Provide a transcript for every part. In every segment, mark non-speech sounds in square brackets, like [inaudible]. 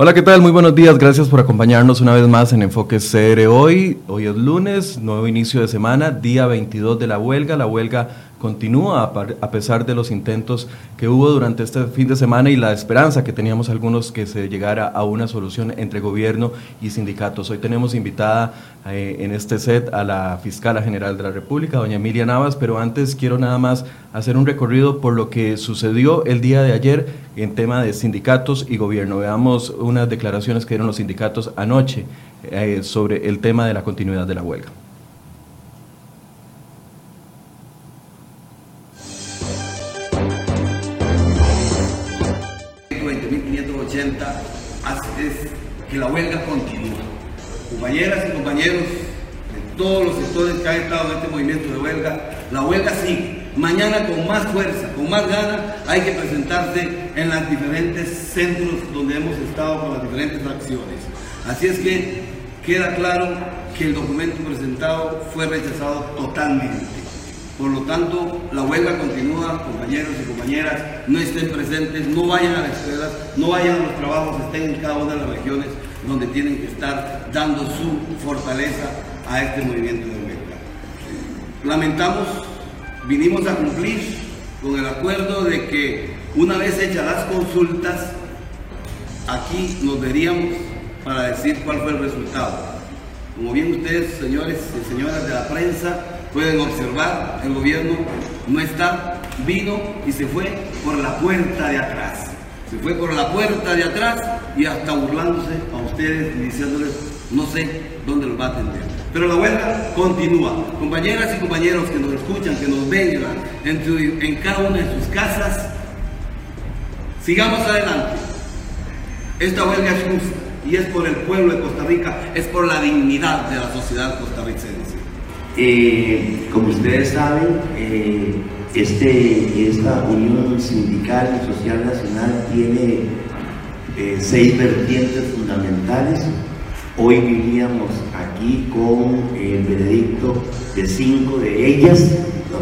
Hola, ¿qué tal? Muy buenos días. Gracias por acompañarnos una vez más en Enfoque CR hoy. Hoy es lunes, nuevo inicio de semana, día 22 de la huelga. La huelga continúa a pesar de los intentos que hubo durante este fin de semana y la esperanza que teníamos algunos que se llegara a una solución entre gobierno y sindicatos. Hoy tenemos invitada eh, en este set a la fiscala general de la República, doña Emilia Navas, pero antes quiero nada más hacer un recorrido por lo que sucedió el día de ayer en tema de sindicatos y gobierno. Veamos unas declaraciones que dieron los sindicatos anoche eh, sobre el tema de la continuidad de la huelga. Que la huelga continúa. Compañeras y compañeros de todos los sectores que han estado en este movimiento de huelga, la huelga sigue. Mañana con más fuerza, con más ganas, hay que presentarse en los diferentes centros donde hemos estado con las diferentes acciones. Así es que queda claro que el documento presentado fue rechazado totalmente. Por lo tanto, la huelga continúa, compañeros y compañeras, no estén presentes, no vayan a las escuelas, no vayan a los trabajos, estén en cada una de las regiones donde tienen que estar dando su fortaleza a este movimiento de huelga. Lamentamos, vinimos a cumplir con el acuerdo de que una vez hechas las consultas, aquí nos veríamos para decir cuál fue el resultado. Como bien ustedes, señores y señoras de la prensa, Pueden observar, el gobierno no está, vino y se fue por la puerta de atrás. Se fue por la puerta de atrás y hasta burlándose a ustedes y diciéndoles, no sé dónde los va a atender. Pero la huelga continúa. Compañeras y compañeros que nos escuchan, que nos ven en, en cada una de sus casas, sigamos adelante. Esta huelga es justa y es por el pueblo de Costa Rica, es por la dignidad de la sociedad costarricense. Eh, como ustedes saben, eh, este, esta Unión Sindical y Social Nacional tiene eh, seis vertientes fundamentales. Hoy vivíamos aquí con el veredicto de cinco de ellas,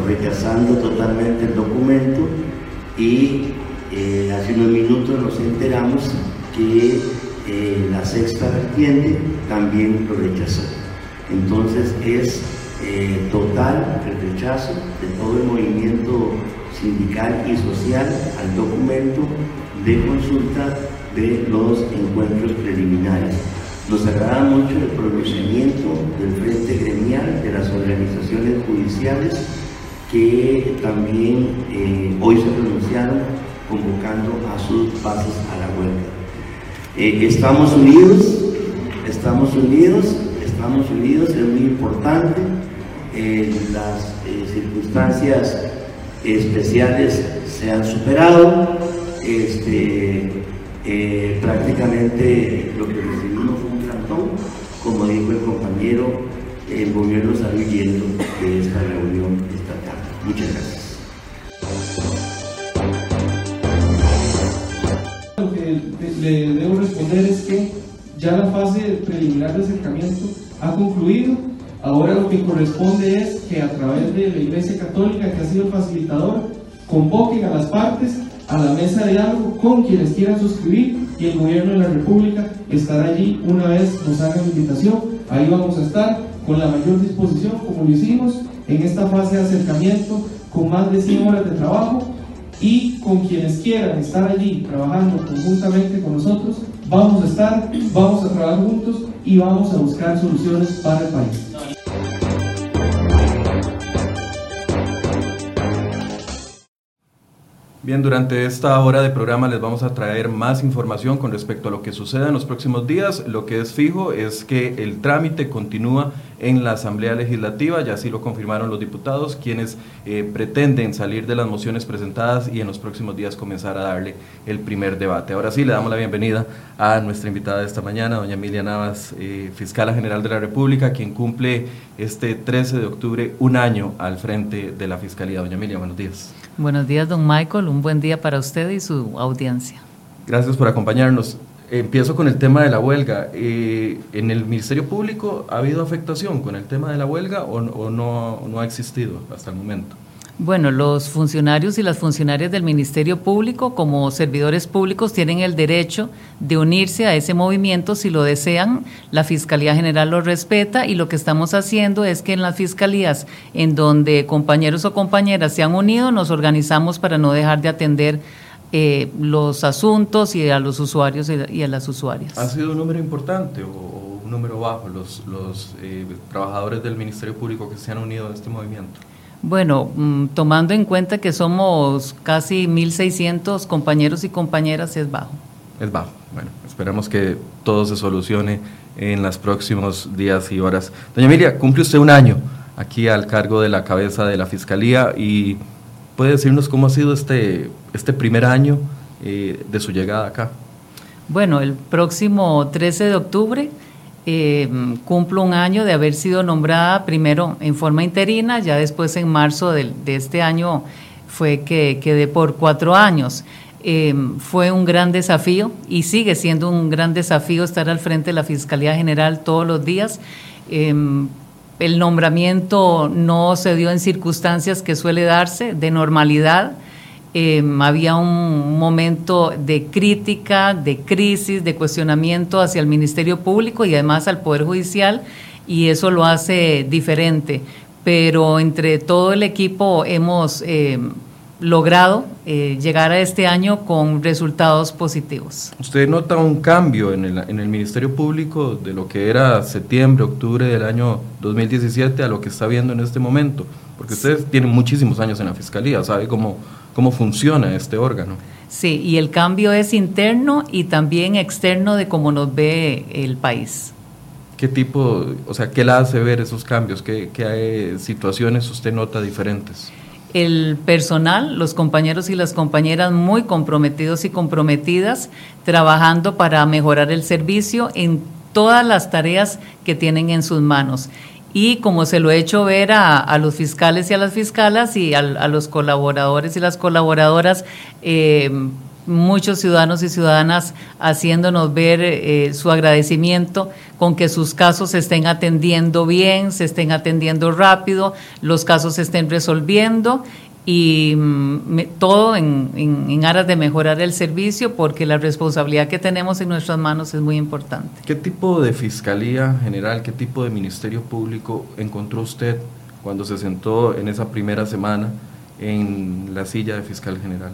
rechazando totalmente el documento y hace unos minutos nos enteramos que la sexta vertiente también lo rechazó. Entonces es eh, total el rechazo de todo el movimiento sindical y social al documento de consulta de los encuentros preliminares. Nos agrada mucho el pronunciamiento del Frente Gremial de las organizaciones judiciales que también eh, hoy se pronunciaron convocando a sus bases a la huelga. Eh, estamos unidos, estamos unidos, estamos unidos, es muy importante las eh, circunstancias especiales se han superado, este, eh, prácticamente lo que recibimos fue un plantón, como dijo el compañero, el gobierno está huyendo de esta reunión estatal. Muchas gracias. Lo que le debo responder es que ya la fase preliminar de acercamiento ha concluido Ahora lo que corresponde es que a través de la Iglesia Católica, que ha sido el facilitador, convoquen a las partes a la mesa de diálogo con quienes quieran suscribir y el gobierno de la República estará allí una vez nos hagan invitación. Ahí vamos a estar con la mayor disposición, como lo hicimos en esta fase de acercamiento, con más de 100 horas de trabajo y con quienes quieran estar allí trabajando conjuntamente con nosotros, vamos a estar, vamos a trabajar juntos y vamos a buscar soluciones para el país. Bien, durante esta hora de programa les vamos a traer más información con respecto a lo que suceda en los próximos días. Lo que es fijo es que el trámite continúa en la Asamblea Legislativa, ya así lo confirmaron los diputados, quienes eh, pretenden salir de las mociones presentadas y en los próximos días comenzar a darle el primer debate. Ahora sí, le damos la bienvenida a nuestra invitada de esta mañana, doña Emilia Navas, eh, fiscala general de la República, quien cumple este 13 de octubre un año al frente de la Fiscalía. Doña Emilia, buenos días. Buenos días, don Michael. Un buen día para usted y su audiencia. Gracias por acompañarnos. Empiezo con el tema de la huelga. Eh, ¿En el Ministerio Público ha habido afectación con el tema de la huelga o, no, no, ha existido hasta el momento? Bueno, los funcionarios y las funcionarias del Ministerio Público, como servidores públicos, tienen el derecho de unirse a ese movimiento si lo desean. La Fiscalía General lo respeta y lo que estamos haciendo es que en las fiscalías en donde compañeros o compañeras se han unido, nos organizamos para no dejar de atender eh, los asuntos y a los usuarios y a las usuarias. ¿Ha sido un número importante o, un número bajo los, los eh, trabajadores del Ministerio Público que se han unido a este movimiento? Bueno, mm, tomando en cuenta que somos casi 1.600 compañeros y compañeras, es bajo. Es bajo. Bueno, esperamos que todo se solucione en los próximos días y horas. Doña Emilia, cumple usted un año aquí al cargo de la cabeza de la Fiscalía y puede decirnos cómo ha sido este, este primer año eh, de su llegada acá. Bueno, el próximo 13 de octubre eh, cumplo un año de haber sido nombrada primero en forma interina, ya después en marzo de, este año fue que quedé por cuatro años. Eh, fue un gran desafío y sigue siendo un gran desafío estar al frente de la Fiscalía General todos los días. Eh, el nombramiento no se dio en circunstancias que suele darse de normalidad Em, había un momento de crítica, de crisis, de cuestionamiento hacia el Ministerio Público y además al Poder Judicial y eso lo hace diferente. Pero entre todo el equipo hemos em, logrado eh, llegar a este año con resultados positivos. ¿Usted nota un cambio en el, en el Ministerio Público de lo que era septiembre, octubre del año 2017 a lo que está viendo en este momento? Porque ustedes tienen muchísimos años en la Fiscalía, ¿sabe cómo cómo funciona este órgano. Sí, y el cambio es interno y también externo de cómo nos ve el país. ¿Qué tipo, o sea, qué le hace ver esos cambios? ¿Qué, qué situaciones usted nota diferentes? el personal, los compañeros y las compañeras muy comprometidos y comprometidas, trabajando para mejorar el servicio en todas las tareas que tienen en sus manos y como se lo he hecho ver a, los fiscales y a las fiscalas y a, los colaboradores y las colaboradoras, eh, muchos ciudadanos y ciudadanas haciéndonos ver eh, su agradecimiento con que sus casos se estén atendiendo bien, se estén atendiendo rápido, los casos se estén resolviendo y mm, todo en, aras de mejorar el servicio porque la responsabilidad que tenemos en nuestras manos es muy importante. ¿Qué tipo de fiscalía general, qué tipo de ministerio público encontró usted cuando se sentó en esa primera semana en la silla de fiscal general?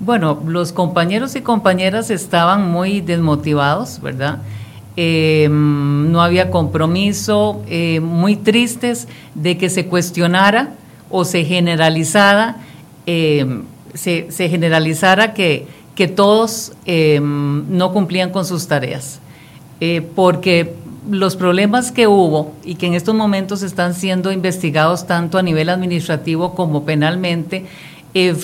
Bueno, los compañeros y compañeras estaban muy desmotivados, ¿verdad? Eh, no había compromiso, eh, muy tristes de que se cuestionara o se generalizara, eh, se, generalizara que, que todos eh, no cumplían con sus tareas. Eh, porque los problemas que hubo y que en estos momentos están siendo investigados tanto a nivel administrativo como penalmente,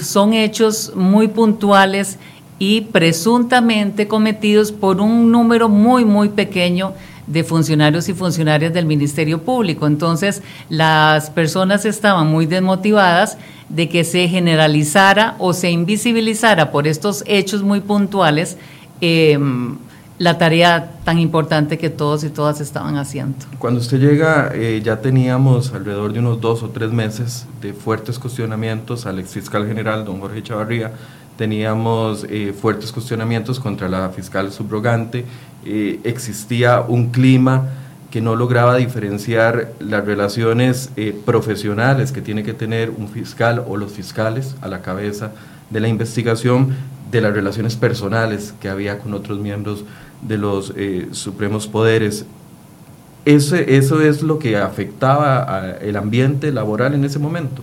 son hechos muy puntuales y presuntamente cometidos por un número muy, muy pequeño de funcionarios y funcionarias del Ministerio Público. Entonces, las personas estaban muy desmotivadas de que se generalizara o se invisibilizara por estos hechos muy puntuales em, la tarea tan importante que todos y todas estaban haciendo. Cuando usted llega, eh, ya teníamos alrededor de unos dos o tres meses de fuertes cuestionamientos al ex fiscal general, don Jorge Chavarría, teníamos eh, fuertes cuestionamientos contra la fiscal subrogante, eh, existía un clima que no lograba diferenciar las relaciones eh, profesionales que tiene que tener un fiscal o los fiscales a la cabeza de la investigación de las relaciones personales que había con otros miembros de los supremos poderes. Ese, eso es lo que afectaba el ambiente laboral en ese momento.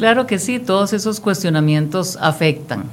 Claro que sí, todos esos cuestionamientos afectan,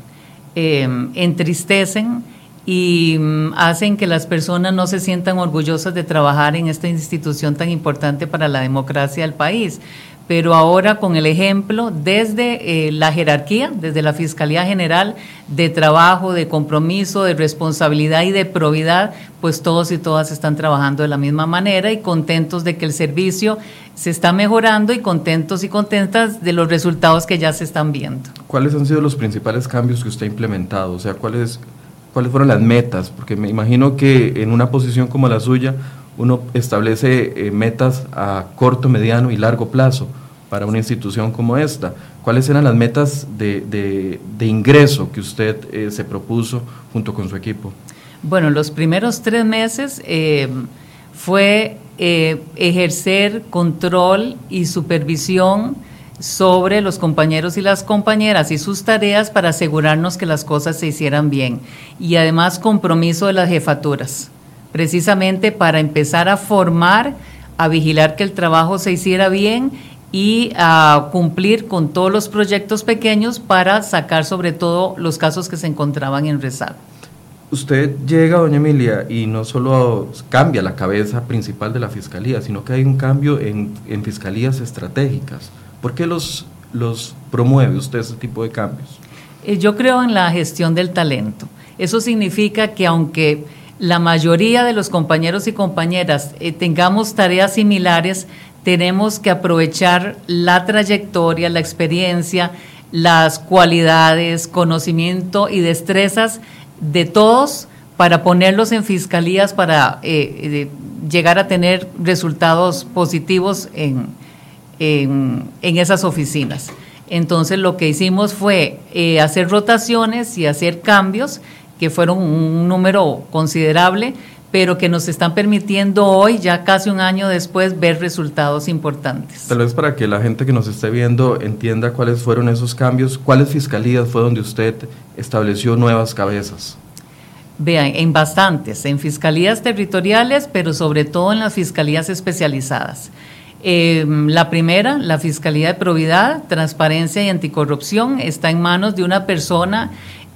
em, entristecen y mm, hacen que las personas no se sientan orgullosas de trabajar en esta institución tan importante para la democracia del país pero ahora con el ejemplo desde eh, la jerarquía, desde la Fiscalía General, de trabajo, de compromiso, de responsabilidad y de probidad, pues todos y todas están trabajando de la misma manera y contentos de que el servicio se está mejorando y contentos y contentas de los resultados que ya se están viendo. ¿Cuáles han sido los principales cambios que usted ha implementado? O sea, ¿cuáles, cuáles fueron las metas? Porque me imagino que en una posición como la suya, uno establece eh, metas a corto, mediano y largo plazo. para una institución como esta. ¿Cuáles eran las metas de, ingreso que usted eh, se propuso junto con su equipo? Bueno, los primeros tres meses eh, fue ejercer control y supervisión sobre los compañeros y las compañeras y sus tareas para asegurarnos que las cosas se hicieran bien. Y además compromiso de las jefaturas, precisamente para empezar a formar, a vigilar que el trabajo se hiciera bien y a cumplir con todos los proyectos pequeños para sacar sobre todo los casos que se encontraban en rezago. Usted llega, doña Emilia, y no solo cambia la cabeza principal de la fiscalía, sino que hay un cambio en, en fiscalías estratégicas. ¿Por qué los, los promueve usted ese tipo de cambios? Eh, yo creo en la gestión del talento. Eso significa que aunque la mayoría de los compañeros y compañeras eh, tengamos tareas similares, tenemos que aprovechar la trayectoria, la experiencia, las cualidades, conocimiento y destrezas de todos para ponerlos en fiscalías para eh, llegar a tener resultados positivos en, en, esas oficinas. Entonces lo que hicimos fue eh, hacer rotaciones y hacer cambios que fueron un número considerable, pero que nos están permitiendo hoy, ya casi un año después, ver resultados importantes. Tal vez para que la gente que nos esté viendo entienda cuáles fueron esos cambios, ¿cuáles fiscalías fue donde usted estableció nuevas cabezas? Vean, en bastantes, en fiscalías territoriales, pero sobre todo en las fiscalías especializadas. Em, la primera, la Fiscalía de Probidad, Transparencia y Anticorrupción, está en manos de una persona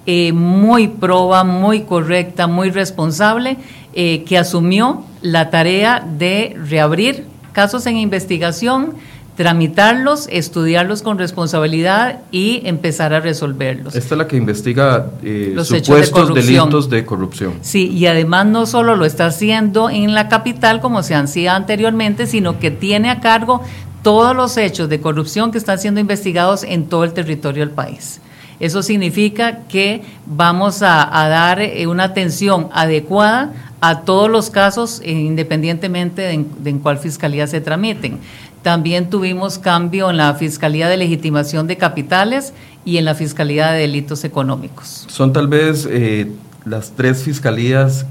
eh, muy proba, muy correcta, muy responsable, eh, que asumió la tarea de reabrir casos en investigación, tramitarlos, estudiarlos con responsabilidad y empezar a resolverlos. Esta es la que investiga eh, Los supuestos delitos de corrupción. Sí, y además no solo lo está haciendo en la capital como se hacía anteriormente, sino que tiene a cargo todos los hechos de corrupción que están siendo investigados en todo el territorio del país. Eso significa que vamos a, dar eh, una atención adecuada a todos los casos, eh, independientemente de en cuál fiscalía se tramiten. También tuvimos cambio en la Fiscalía de Legitimación de Capitales y en la Fiscalía de Delitos Económicos. Son tal vez eh, las tres fiscalías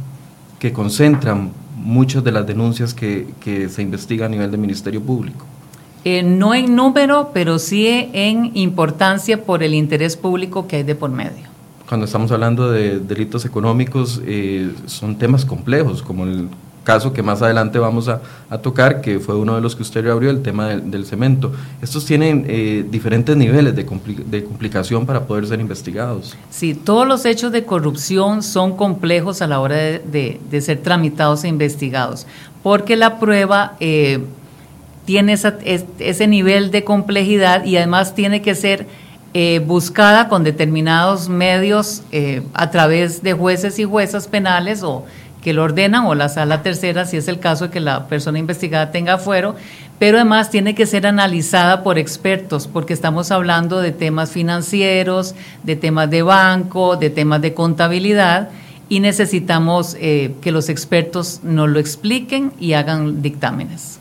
que concentran muchas de las denuncias que, se investigan a nivel del Ministerio Público. Eh, no en número, pero sí en importancia por el interés público que hay de por medio. Cuando estamos hablando de delitos económicos, eh, son temas complejos, como el caso que más adelante vamos a, tocar, que fue uno de los que usted abrió, el tema del, cemento. Estos tienen eh, diferentes niveles de, de, complicación para poder ser investigados. Sí, todos los hechos de corrupción son complejos a la hora de, ser tramitados e investigados, porque la prueba eh, tiene ese nivel de complejidad y además tiene que ser eh, buscada con determinados medios a través de jueces y juezas penales o que lo ordenan o la sala tercera si es el caso de que la persona investigada tenga fuero, pero además tiene que ser analizada por expertos porque estamos hablando de temas financieros, de temas de banco, de temas de contabilidad y necesitamos eh, que los expertos nos lo expliquen y hagan dictámenes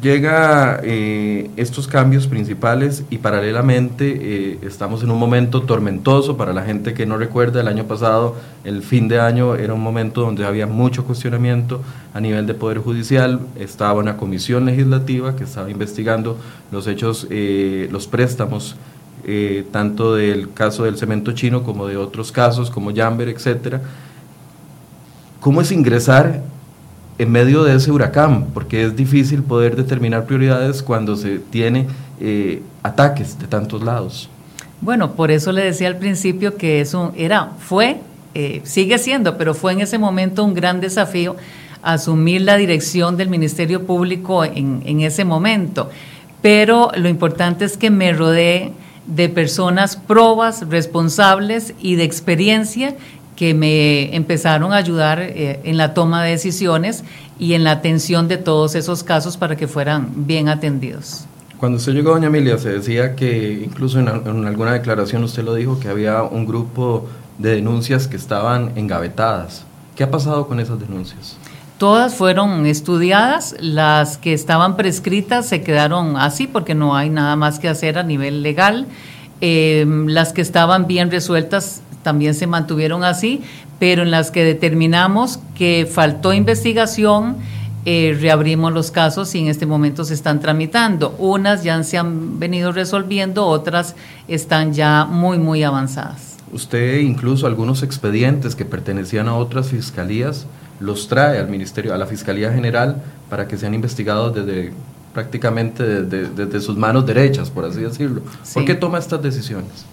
llega eh, estos cambios principales y paralelamente eh, estamos en un momento tormentoso para la gente que no recuerda el año pasado, el fin de año era un momento donde había mucho cuestionamiento a nivel de Poder Judicial, estaba una comisión legislativa que estaba investigando los hechos, eh, los préstamos, tanto del caso del cemento chino como de otros casos como Jamber, etcétera. ¿Cómo es ingresar en medio de ese huracán, porque es difícil poder determinar prioridades cuando se tiene eh, ataques de tantos lados. Bueno, por eso le decía al principio que eso era, fue, eh, sigue siendo, pero fue en ese momento un gran desafío asumir la dirección del Ministerio Público en, ese momento. Pero lo importante es que me rodeé de personas probas, responsables y de experiencia que me empezaron a ayudar eh, en la toma de decisiones y en la atención de todos esos casos para que fueran bien atendidos. Cuando usted llegó, doña Emilia, se decía que incluso en, alguna declaración usted lo dijo, que había un grupo de denuncias que estaban engavetadas. ¿Qué ha pasado con esas denuncias? Todas fueron estudiadas, las que estaban prescritas se quedaron así porque no hay nada más que hacer a nivel legal. Eh, las que estaban bien resueltas también se mantuvieron así, pero en las que determinamos que faltó investigación, eh, reabrimos los casos y en este momento se están tramitando. Unas ya se han venido resolviendo, otras están ya muy, muy avanzadas. Usted incluso algunos expedientes que pertenecían a otras fiscalías los trae al Ministerio, a la Fiscalía General, para que sean investigados desde prácticamente desde, sus manos derechas, por así decirlo. ¿Por qué toma estas decisiones?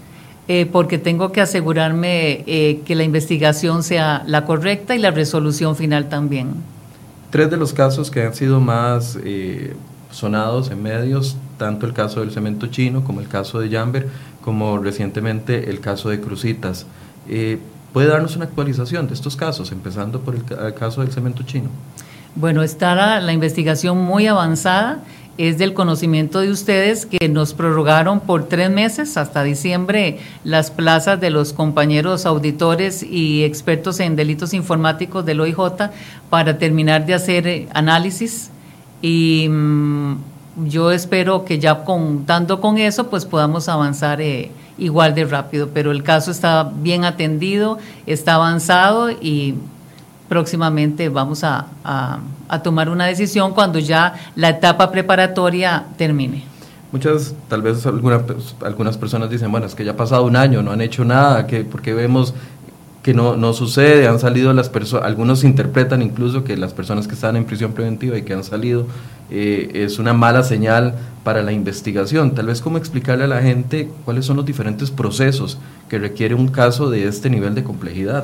Eh, porque tengo que asegurarme eh, que la investigación sea la correcta y la resolución final también. Tres de los casos que han sido más eh, sonados en medios, tanto el caso del cemento chino como el caso de Jamber, como recientemente el caso de Crucitas. ¿Puede darnos una actualización de estos casos, empezando por el, caso del cemento chino? Bueno, está la investigación muy avanzada es del conocimiento de ustedes que nos prorrogaron por tres meses hasta diciembre las plazas de los compañeros auditores y expertos en delitos informáticos del OIJ para terminar de hacer eh, análisis. Y mm, yo espero que ya contando con eso pues podamos avanzar eh, igual de rápido, pero el caso está bien atendido, está avanzado y próximamente vamos a, tomar una decisión cuando ya la etapa preparatoria termine. Muchas, tal vez algunas, algunas personas dicen, bueno, es que ya ha pasado un año, no han hecho nada, que, porque vemos que no, no sucede, han salido las personas, algunos interpretan incluso que las personas que están en prisión preventiva y que han salido eh, es una mala señal para la investigación. Tal vez cómo explicarle a la gente cuáles son los diferentes procesos que requiere un caso de este nivel de complejidad.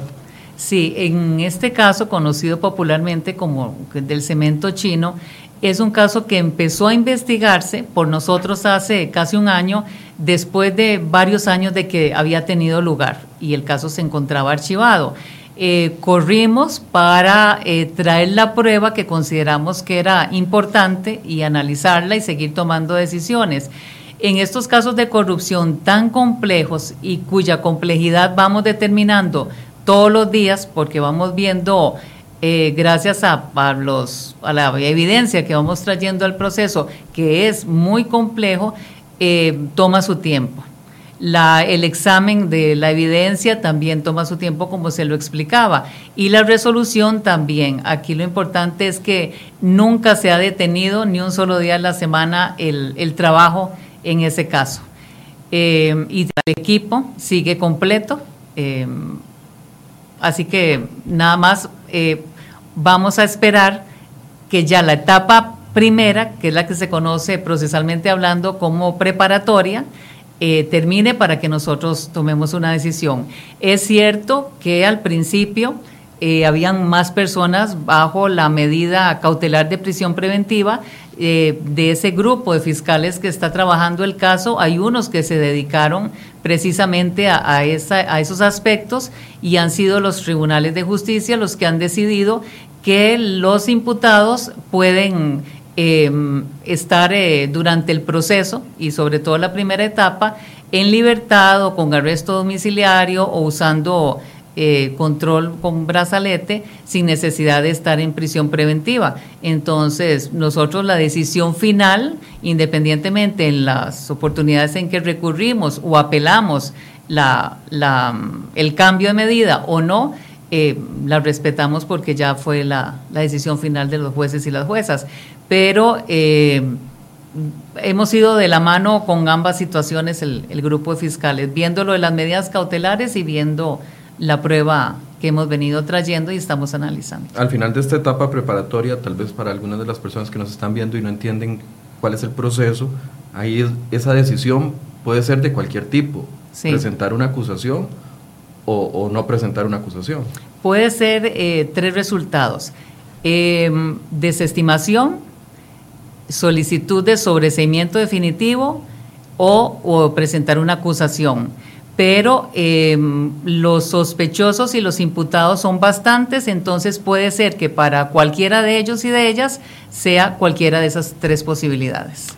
Sí, en este caso, conocido popularmente como del cemento chino, es un caso que empezó a investigarse por nosotros hace casi un año, después de varios años de que había tenido lugar y el caso se encontraba archivado. Eh, corrimos para eh, traer la prueba que consideramos que era importante y analizarla y seguir tomando decisiones. En estos casos de corrupción tan complejos y cuya complejidad vamos determinando todos los días porque vamos viendo, eh, gracias a, los, a la evidencia que vamos trayendo al proceso, que es muy complejo, eh, toma su tiempo. La, el examen de la evidencia también toma su tiempo, como se lo explicaba, y la resolución también. Aquí lo importante es que nunca se ha detenido ni un solo día a la semana el, trabajo en ese caso. Eh, y el equipo sigue completo. Así que nada más eh, vamos a esperar que ya la etapa primera, que es la que se conoce procesalmente hablando como preparatoria, eh, termine para que nosotros tomemos una decisión. Es cierto que al principio eh, habían más personas bajo la medida cautelar de prisión preventiva. Eh, de ese grupo de fiscales que está trabajando el caso, hay unos que se dedicaron precisamente a, esa, a esos aspectos y han sido los tribunales de justicia los que han decidido que los imputados pueden em, estar eh, durante el proceso y sobre todo la primera etapa en libertad o con arresto domiciliario o usando eh, control con brazalete sin necesidad de estar en prisión preventiva. Entonces, nosotros la decisión final, independientemente en las oportunidades en que recurrimos o apelamos la, el cambio de medida o no, eh, la respetamos porque ya fue la, decisión final de los jueces y las juezas. Pero eh, hemos ido de la mano con ambas situaciones el, el grupo de fiscales, viéndolo de las medidas cautelares y viendo la prueba que hemos venido trayendo y estamos analizando. Al final de esta etapa preparatoria, tal vez para algunas de las personas que nos están viendo y no entienden cuál es el proceso, ahí esa decisión puede ser de cualquier tipo, presentar una acusación o, no presentar una acusación. Puede ser eh, tres resultados. Em, desestimación, solicitud de sobreseimiento definitivo o, o presentar una acusación pero em, los sospechosos y los imputados son bastantes, entonces puede ser que para cualquiera de ellos y de ellas sea cualquiera de esas tres posibilidades.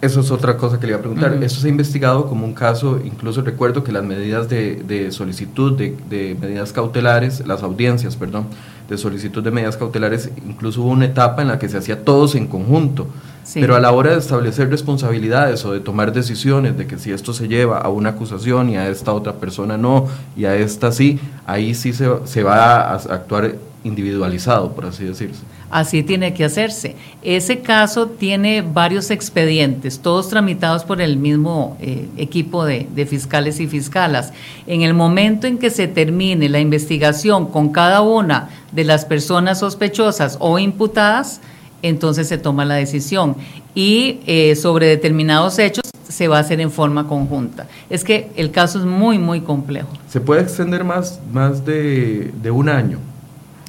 Eso es otra cosa que le iba a preguntar. Ujú. Esto se ha investigado como un caso, incluso recuerdo que las medidas de, de solicitud de, de medidas cautelares, las audiencias, perdón, de solicitud de medidas cautelares, incluso hubo una etapa en la que se hacía todos en conjunto. Sí. Pero a la hora de establecer responsabilidades o de tomar decisiones de que si esto se lleva a una acusación y a esta otra persona no, y a esta sí, ahí sí se, se va a actuar individualizado, por así decirse. Así tiene que hacerse. Ese caso tiene varios expedientes, todos tramitados por el mismo eh, equipo de, de fiscales y fiscalas. En el momento en que se termine la investigación con cada una de las personas sospechosas o imputadas, entonces se toma la decisión. Y eh, sobre determinados hechos se va a hacer en forma conjunta. Es que el caso es muy, muy complejo. ¿Se puede extender más, más de, de un año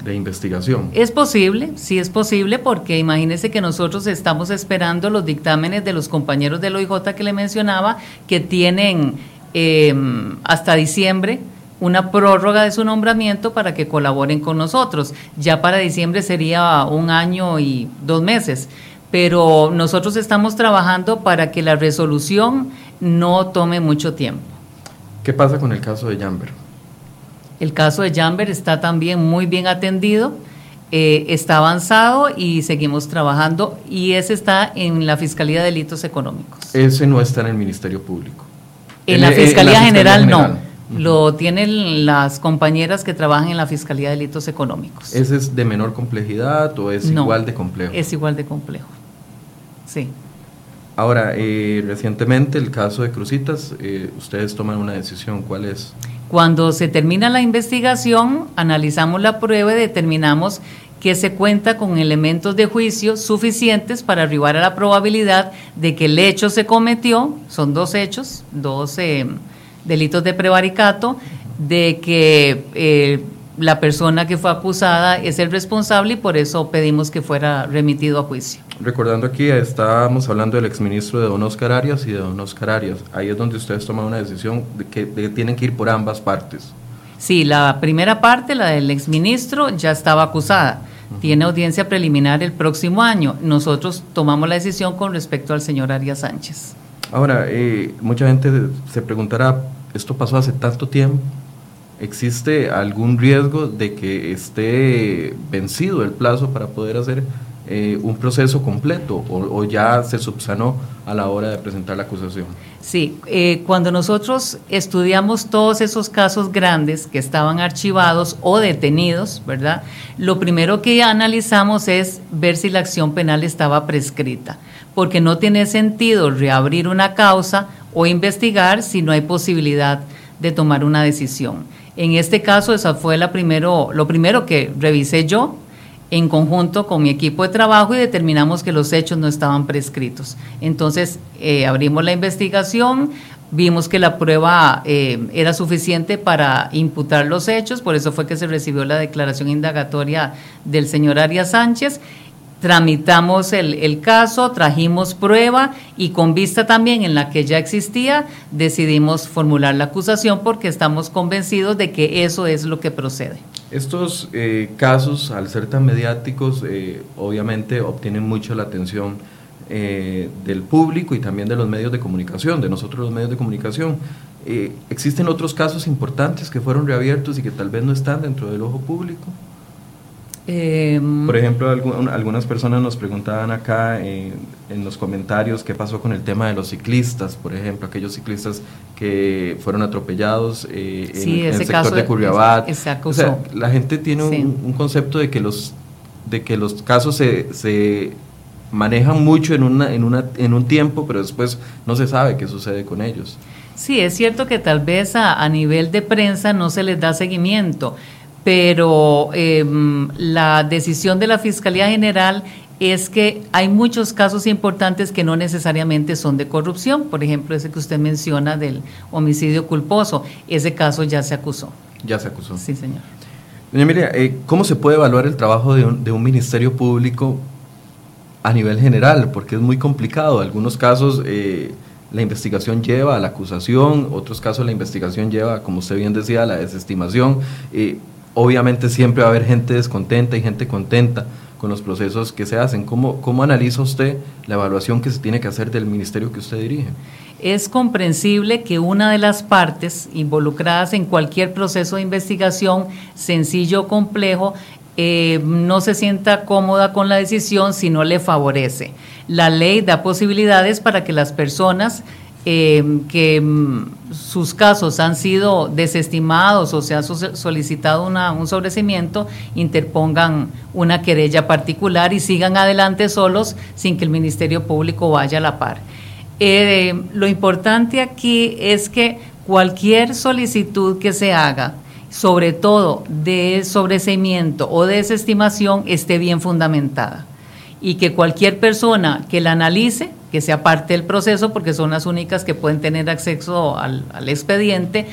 de investigación? Es posible, sí es posible, porque imagínese que nosotros estamos esperando los dictámenes de los compañeros del OIJ que le mencionaba, que tienen eh, hasta diciembre una prórroga de su nombramiento para que colaboren con nosotros. Ya para diciembre sería un año y dos meses, pero nosotros estamos trabajando para que la resolución no tome mucho tiempo. ¿Qué pasa con el caso de Jamber? El caso de Jamber está también muy bien atendido, eh, está avanzado y seguimos trabajando y ese está en la Fiscalía de Delitos Económicos. Ese no está en el Ministerio Público. En, la, Fiscalía General, no, lo tienen las compañeras que trabajan en la Fiscalía de Delitos Económicos. ¿Ese es de menor complejidad o es No, igual de complejo? Es igual de complejo, sí. Ahora, eh, recientemente el caso de Crucitas, eh, ustedes toman una decisión, ¿cuál es? Cuando se termina la investigación, analizamos la prueba y determinamos que se cuenta con elementos de juicio suficientes para arribar a la probabilidad de que el hecho se cometió, son dos hechos, dos eh, delitos de prevaricato, de que eh, la persona que fue acusada es el responsable y por eso pedimos que fuera remitido a juicio. Recordando aquí, estábamos hablando del exministro de don Oscar Arias y de don Oscar Arias. Ahí es donde ustedes toman una decisión de que, de tienen que ir por ambas partes. Sí, la primera parte, la del exministro, ya estaba acusada. Tiene audiencia preliminar el próximo año. Nosotros tomamos la decisión con respecto al señor Arias Sánchez. Ahora, eh, mucha gente se preguntará, ¿esto pasó hace tanto tiempo? ¿Existe algún riesgo de que esté vencido el plazo para poder hacer eh, un proceso completo o, ya se subsanó a la hora de presentar la acusación? Sí, eh, cuando nosotros estudiamos todos esos casos grandes que estaban archivados o detenidos, ¿verdad? Lo primero que analizamos es ver si la acción penal estaba prescrita, porque no tiene sentido reabrir una causa o investigar si no hay posibilidad de tomar una decisión. En este caso, esa fue la lo primero que revisé yo en conjunto con mi equipo de trabajo y determinamos que los hechos no estaban prescritos. Entonces, eh, abrimos la investigación, vimos que la prueba eh, era suficiente para imputar los hechos, por eso fue que se recibió la declaración indagatoria del señor Arias Sánchez. Tramitamos el, el caso, trajimos prueba y con vista también en la que ya existía, decidimos formular la acusación porque estamos convencidos de que eso es lo que procede. Estos eh, casos, al ser tan mediáticos, eh, obviamente obtienen mucho la atención eh, del público y también de los medios de comunicación, de nosotros los medios de comunicación. Eh, ¿Existen otros casos importantes que fueron reabiertos y que tal vez no están dentro del ojo público? Eh, Por ejemplo, algu- algunas personas nos preguntaban acá en, en los comentarios qué pasó con el tema de los ciclistas, por ejemplo, aquellos ciclistas que fueron atropellados eh, en, Sí, en el sector caso de Curriabat. O sea, la gente tiene un, concepto de que los de que los casos se, se manejan mucho en una, en una en un tiempo, pero después no se sabe qué sucede con ellos. Sí, es cierto que tal vez a, a nivel de prensa no se les da seguimiento, pero eh, la decisión de la Fiscalía General es que hay muchos casos importantes que no necesariamente son de corrupción. Por ejemplo, ese que usted menciona del homicidio culposo, ese caso ya se acusó. Ya se acusó. Sí, señor. Doña Emilia, eh, ¿cómo se puede evaluar el trabajo de un, de un ministerio público a nivel general? Porque es muy complicado. Algunos casos eh, la investigación lleva a la acusación, otros casos la investigación lleva, como usted bien decía, a la desestimación. Eh, obviamente siempre va a haber gente descontenta y gente contenta con los procesos que se hacen. ¿Cómo, ¿Cómo analiza usted la evaluación que se tiene que hacer del ministerio que usted dirige? Es comprensible que una de las partes involucradas en cualquier proceso de investigación, sencillo o complejo, eh, no se sienta cómoda con la decisión si no le favorece. La ley da posibilidades para que las personas eh, que mm, sus casos han sido desestimados o se ha solicitado un sobrecimiento, interpongan una querella particular y sigan adelante solos sin que el Ministerio Público vaya a la par. Eh, lo importante aquí es que cualquier solicitud que se haga, sobre todo de sobrecimiento o de desestimación, esté bien fundamentada y que cualquier persona que la analice, que sea parte del proceso, porque son las únicas que pueden tener acceso al, expediente,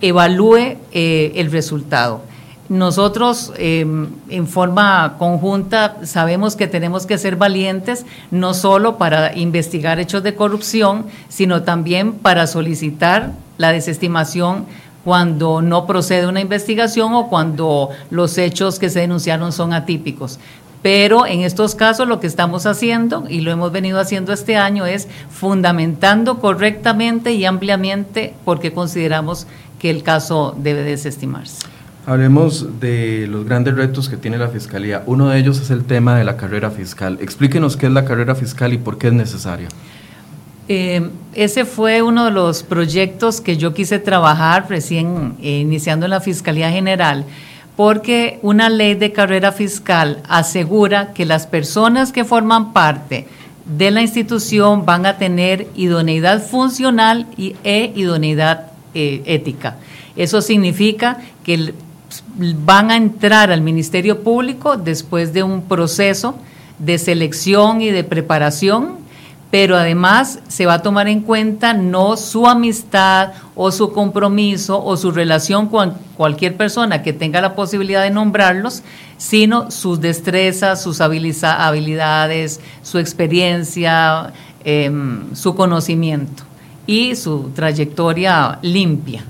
evalúe eh, el resultado. Nosotros em, en forma conjunta sabemos que tenemos que ser valientes, no solo para investigar hechos de corrupción, sino también para solicitar la desestimación cuando no procede una investigación o cuando los hechos que se denunciaron son atípicos. Pero en estos casos lo que estamos haciendo, y lo hemos venido haciendo este año, es fundamentando correctamente y ampliamente porque consideramos que el caso debe desestimarse. Hablemos de los grandes retos que tiene la Fiscalía. Uno de ellos es el tema de la carrera fiscal. Explíquenos qué es la carrera fiscal y por qué es necesaria. Eh, ese fue uno de los proyectos que yo quise trabajar recién eh, iniciando en la Fiscalía General porque una ley de carrera fiscal asegura que las personas que forman parte de la institución van a tener idoneidad funcional e idoneidad eh, ética. Eso significa que van a entrar al Ministerio Público después de un proceso de selección y de preparación pero además se va a tomar en cuenta no su amistad o su compromiso o su relación con cualquier persona que tenga la posibilidad de nombrarlos, sino sus destrezas, sus habilidades, su experiencia, em, su conocimiento y su trayectoria limpia.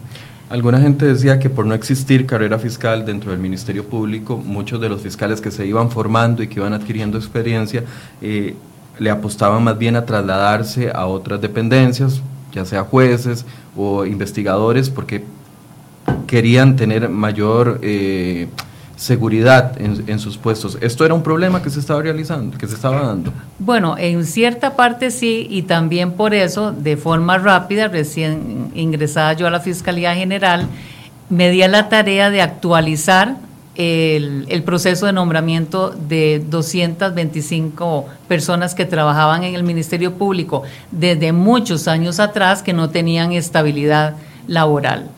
Alguna gente decía que por no existir carrera fiscal dentro del Ministerio Público, muchos de los fiscales que se iban formando y que iban adquiriendo experiencia, eh, le apostaban más bien a trasladarse a otras dependencias, ya sea jueces o investigadores, porque querían tener mayor eh, seguridad en, sus puestos. ¿Esto era un problema que se estaba realizando, que se estaba dando? Bueno, en cierta parte sí, y también por eso, de forma rápida, recién ingresada yo a la Fiscalía General, me di a la tarea de actualizar el, proceso de nombramiento de 225 personas que trabajaban en el Ministerio Público desde muchos años atrás que no tenían estabilidad laboral.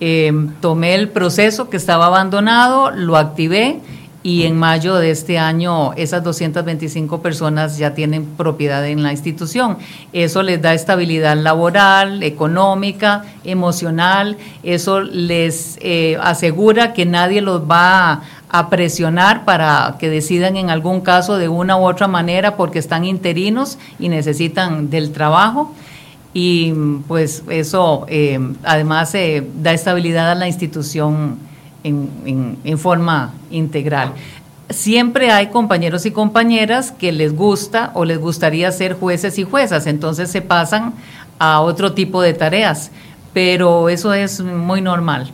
Eh, tomé el proceso que estaba abandonado, lo activé y en mayo de este año esas 225 personas ya tienen propiedad en la institución. Eso les da estabilidad laboral, económica, emocional, eso les eh, asegura que nadie los va a presionar para que decidan en algún caso de una u otra manera porque están interinos y necesitan del trabajo y pues eso eh, además eh, da estabilidad a la institución en, forma integral. Siempre hay compañeros y compañeras que les gusta o les gustaría ser jueces y juezas, entonces se pasan a otro tipo de tareas, pero eso es muy normal.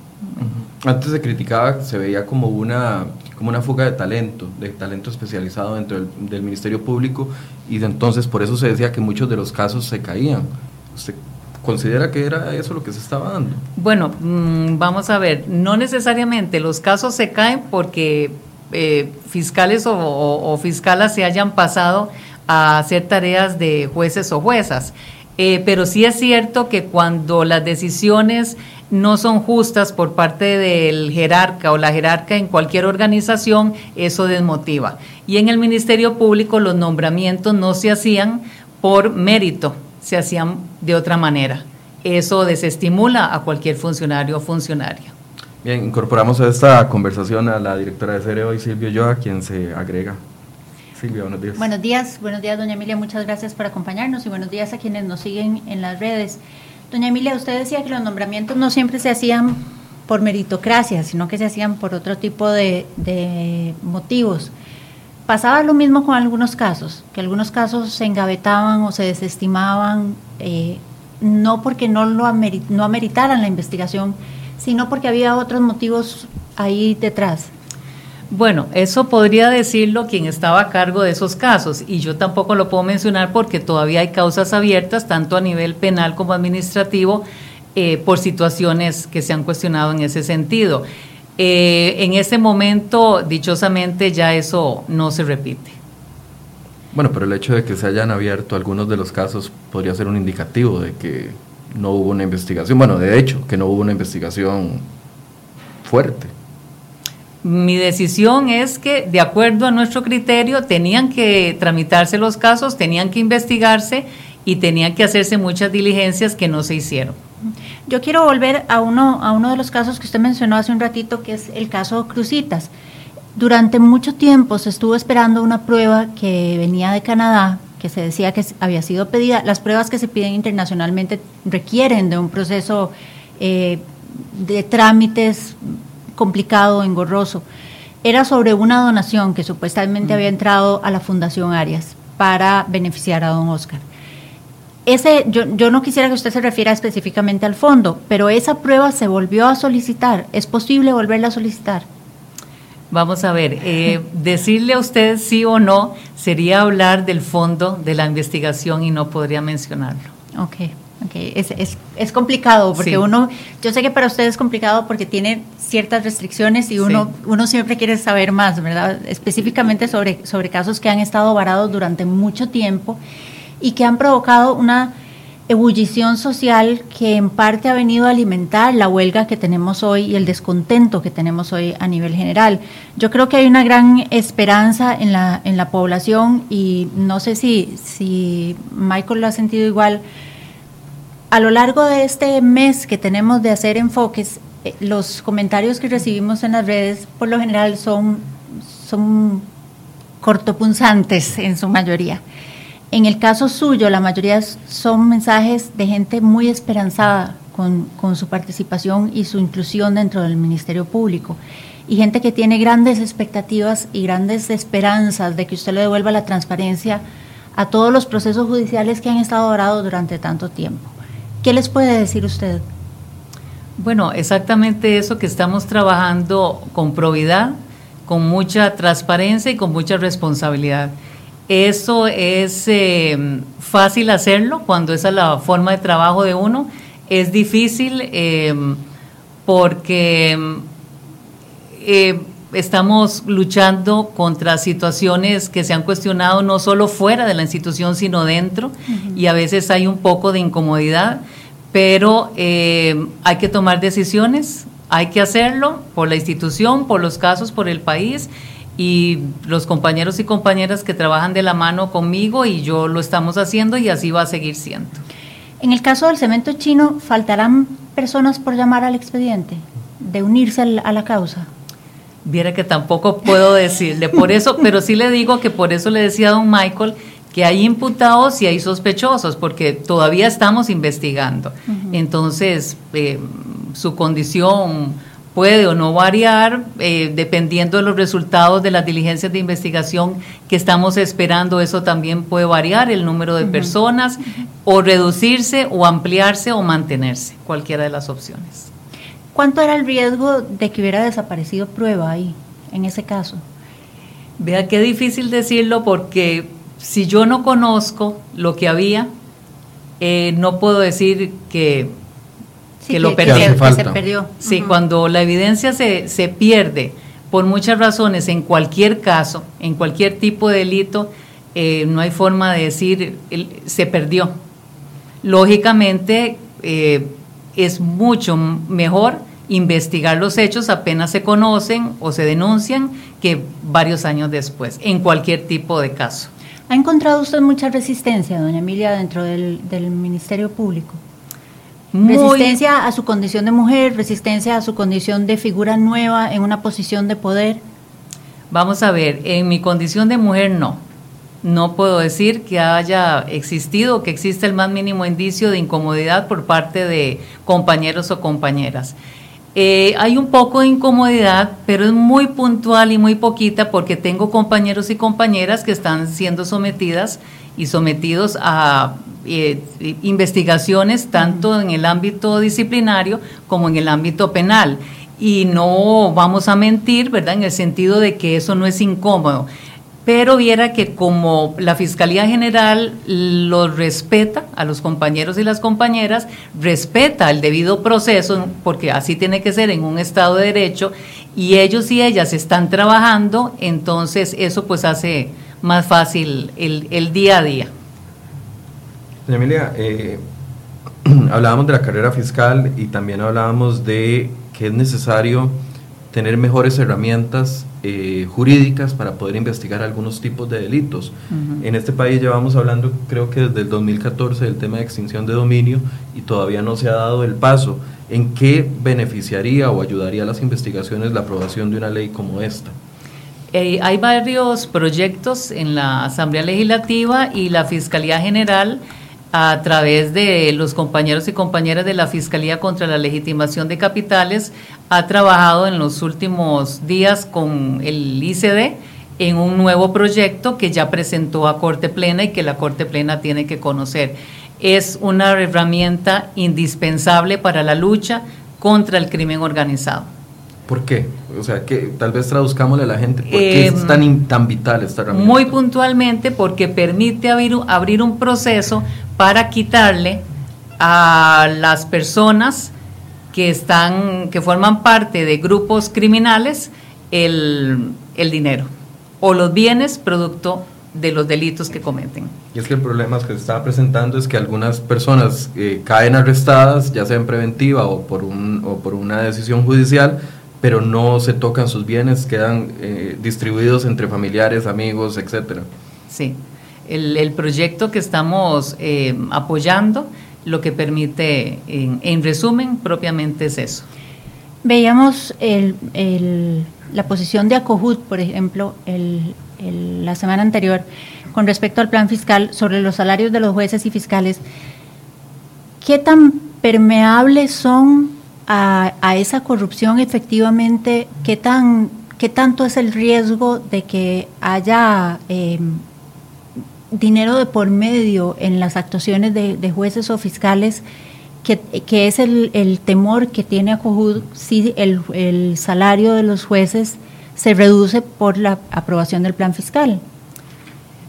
Antes se criticaba, se veía como una, como una fuga de talento, de talento especializado dentro del, Ministerio Público y entonces por eso se decía que muchos de los casos se caían. ¿Usted ¿Considera que era eso lo que se estaba dando? Bueno, mm, vamos a ver, no necesariamente los casos se caen porque eh, fiscales o, fiscalas se hayan pasado a hacer tareas de jueces o juezas. Eh, pero sí es cierto que cuando las decisiones no son justas por parte del jerarca o la jerarca en cualquier organización, eso desmotiva. Y en el Ministerio Público los nombramientos no se hacían por mérito, se hacían de otra manera. Eso desestimula a cualquier funcionario o funcionaria. Bien, incorporamos a esta conversación a la directora de Cereo y Silvio Yoa, quien se agrega. Silvia, buenos días. Buenos días, buenos días, doña Emilia, muchas gracias por acompañarnos y buenos días a quienes nos siguen en las redes. Doña Emilia, usted decía que los nombramientos no siempre se hacían por meritocracia, sino que se hacían por otro tipo de, motivos. Pasaba lo mismo con algunos casos, que algunos casos se engavetaban o se desestimaban, eh, no porque no, lo no ameritaran la investigación, sino porque había otros motivos ahí detrás. Bueno, eso podría decirlo quien estaba a cargo de esos casos y yo tampoco lo puedo mencionar porque todavía hay causas abiertas, tanto a nivel penal como administrativo, eh, por situaciones que se han cuestionado en ese sentido. Eh, en ese momento, dichosamente, ya eso no se repite. Bueno, pero el hecho de que se hayan abierto algunos de los casos podría ser un indicativo de que no hubo una investigación, bueno, de hecho, que no hubo una investigación fuerte. Mi decisión es que, de acuerdo a nuestro criterio, tenían que tramitarse los casos, tenían que investigarse y tenían que hacerse muchas diligencias que no se hicieron. Yo quiero volver a uno, a uno de los casos que usted mencionó hace un ratito, que es el caso Crucitas. Durante mucho tiempo se estuvo esperando una prueba que venía de Canadá, que se decía que había sido pedida. Las pruebas que se piden internacionalmente requieren de un proceso eh, de trámites complicado, engorroso. Era sobre una donación que supuestamente había entrado a la Fundación Arias para beneficiar a don Oscar. Ese, yo, yo no quisiera que usted se refiera específicamente al fondo, pero esa prueba se volvió a solicitar. ¿Es posible volverla a solicitar? Vamos a ver, eh, decirle a usted sí o no sería hablar del fondo de la investigación y no podría mencionarlo. Ok. Okay. Es, es, es, complicado porque uno, yo sé que para usted es complicado porque tiene ciertas restricciones y uno, uno siempre quiere saber más, ¿verdad? Específicamente sobre, sobre casos que han estado varados durante mucho tiempo y que han provocado una ebullición social que en parte ha venido a alimentar la huelga que tenemos hoy y el descontento que tenemos hoy a nivel general. Yo creo que hay una gran esperanza en la, en la población y no sé si, si Michael lo ha sentido igual a lo largo de este mes que tenemos de hacer enfoques, eh, los comentarios que recibimos en las redes por lo general son, son cortopunzantes en su mayoría. En el caso suyo, la mayoría son mensajes de gente muy esperanzada con, con, su participación y su inclusión dentro del Ministerio Público. Y gente que tiene grandes expectativas y grandes esperanzas de que usted le devuelva la transparencia a todos los procesos judiciales que han estado orados durante tanto tiempo. ¿Qué les puede decir usted? Bueno, exactamente eso que estamos trabajando con probidad, con mucha transparencia y con mucha responsabilidad. Eso es eh, fácil hacerlo cuando esa es la forma de trabajo de uno. Es difícil eh, porque eh, estamos luchando contra situaciones que se han cuestionado no solo fuera de la institución, sino dentro, y a veces hay un poco de incomodidad, pero eh, hay que tomar decisiones, hay que hacerlo por la institución, por los casos, por el país, y los compañeros y compañeras que trabajan de la mano conmigo y yo lo estamos haciendo y así va a seguir siendo. En el caso del cemento chino, ¿faltarán personas por llamar al expediente, de unirse a la causa? Viera que tampoco puedo decirle por eso, [laughs] pero sí le digo que por eso le decía a don Michael que hay imputados y hay sospechosos, porque todavía estamos investigando. Entonces, eh, su condición puede o no variar eh, dependiendo de los resultados de las diligencias de investigación que estamos esperando. Eso también puede variar el número de personas o reducirse o ampliarse o mantenerse, cualquiera de las opciones. ¿Cuánto era el riesgo de que hubiera desaparecido prueba ahí, en ese caso? Vea qué difícil decirlo porque si yo no conozco lo que había, eh, no puedo decir que, que, lo se perdió. Sí, cuando la evidencia se, se pierde por muchas razones, en cualquier caso, en cualquier tipo de delito, eh, no hay forma de decir se perdió. Lógicamente, eh, es mucho mejor investigar los hechos apenas se conocen o se denuncian que varios años después, en cualquier tipo de caso. ¿Ha encontrado usted mucha resistencia, doña Emilia, dentro del, Ministerio Público? Resistencia a su condición de mujer, resistencia a su condición de figura nueva en una posición de poder. Vamos a ver, en mi condición de mujer no no puedo decir que haya existido, que exista el más mínimo indicio de incomodidad por parte de compañeros o compañeras. Eh, hay un poco de incomodidad, pero es muy puntual y muy poquita porque tengo compañeros y compañeras que están siendo sometidas y sometidos a eh, investigaciones tanto en el ámbito disciplinario como en el ámbito penal. Y no vamos a mentir, ¿verdad? En el sentido de que eso no es incómodo pero viera que como la Fiscalía General lo respeta a los compañeros y las compañeras, respeta el debido proceso, porque así tiene que ser en un Estado de Derecho, y ellos y ellas están trabajando, entonces eso pues hace más fácil el, día a día. Doña Emilia, eh, [clears throat] hablábamos de la carrera fiscal y también hablábamos de que es necesario tener mejores herramientas eh, jurídicas para poder investigar algunos tipos de delitos. En este país llevamos hablando, creo que desde el 2014, del tema de extinción de dominio y todavía no se ha dado el paso. ¿En qué beneficiaría o ayudaría a las investigaciones la aprobación de una ley como esta? Eh, hay varios proyectos en la Asamblea Legislativa y la Fiscalía General a través de los compañeros y compañeras de la Fiscalía contra la Legitimación de Capitales, ha trabajado en los últimos días con el ICD en un nuevo proyecto que ya presentó a Corte Plena y que la Corte Plena tiene que conocer. Es una herramienta indispensable para la lucha contra el crimen organizado. ¿Por qué? O sea, que tal vez traduzcámosle a la gente, ¿por qué es em, tan, tan vital esta herramienta? Muy puntualmente porque permite abrir, abrir un proceso para quitarle a las personas que están, que forman parte de grupos criminales el, dinero o los bienes producto de los delitos que cometen. Y es que el problema que se está presentando es que algunas personas eh, caen arrestadas, ya sea en preventiva o por, un, o por una decisión judicial, pero no se tocan sus bienes, quedan eh, distribuidos entre familiares, amigos, etcétera. Sí, el, proyecto que estamos eh, apoyando lo que permite, en, resumen, propiamente es eso. Veíamos la posición de Acojud, por ejemplo, la semana anterior, con respecto al plan fiscal sobre los salarios de los jueces y fiscales. ¿Qué tan permeables son a, esa corrupción efectivamente, ¿qué, tan, qué tanto es el riesgo de que haya em, dinero de por medio en las actuaciones de, jueces o fiscales? Que, es el, temor que tiene Acojud si el, el salario de los jueces se reduce por la aprobación del plan fiscal.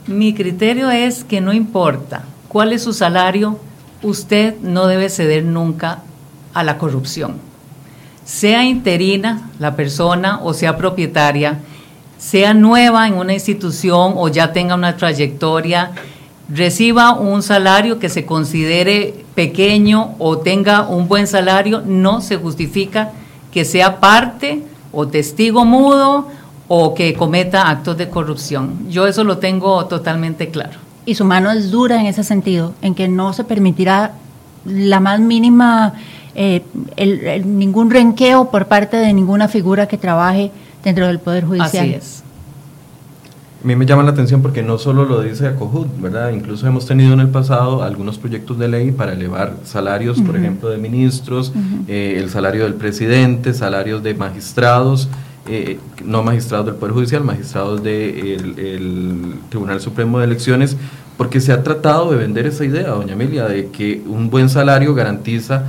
Mi criterio es que no importa cuál es su salario, usted no debe ceder nunca a la corrupción. Sea interina la persona o sea propietaria, sea nueva en una institución o ya tenga una trayectoria, reciba un salario que se considere pequeño o tenga un buen salario, no se justifica que sea parte o testigo mudo o que cometa actos de corrupción. Yo eso lo tengo totalmente claro. Y su mano es dura en ese sentido, en que no se permitirá la más mínima eh, el, ningún renqueo por parte de ninguna figura que trabaje dentro del Poder Judicial. Así es. A mí me llama la atención porque no solo lo dice Acojud, ¿verdad? Incluso hemos tenido en el pasado algunos proyectos de ley para elevar salarios, por ejemplo, de ministros, eh, el salario del presidente, salarios de magistrados, eh, no magistrados del Poder Judicial, magistrados del de el Tribunal Supremo de Elecciones, porque se ha tratado de vender esa idea, doña Emilia, de que un buen salario garantiza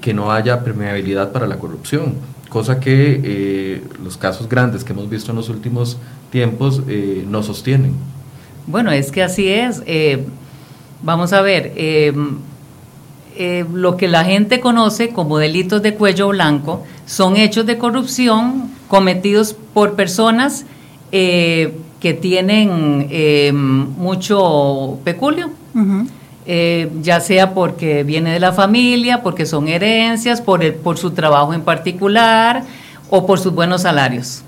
que no haya permeabilidad para la corrupción, cosa que eh, los casos grandes que hemos visto en los últimos tiempos eh, no sostienen. Bueno, es que así es. vamos a ver, lo que la gente conoce como delitos de cuello blanco son hechos de corrupción cometidos por personas que tienen mucho peculio. Eh, ya sea porque viene de la familia, porque son herencias, por, el, por su trabajo en particular o por sus buenos salarios.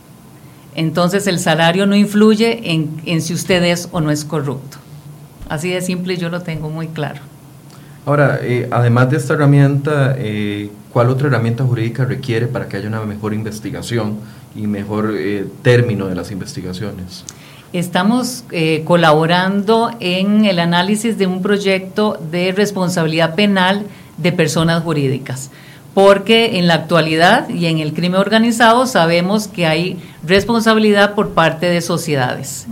Entonces el salario no influye en, en si usted es o no es corrupto. Así de simple yo lo tengo muy claro. Ahora, eh, además de esta herramienta, eh, ¿cuál otra herramienta jurídica requiere para que haya una mejor investigación y mejor término de las investigaciones? Estamos eh, colaborando en el análisis de un proyecto de responsabilidad penal de personas jurídicas, porque en la actualidad y en el crimen organizado sabemos que hay responsabilidad por parte de sociedades.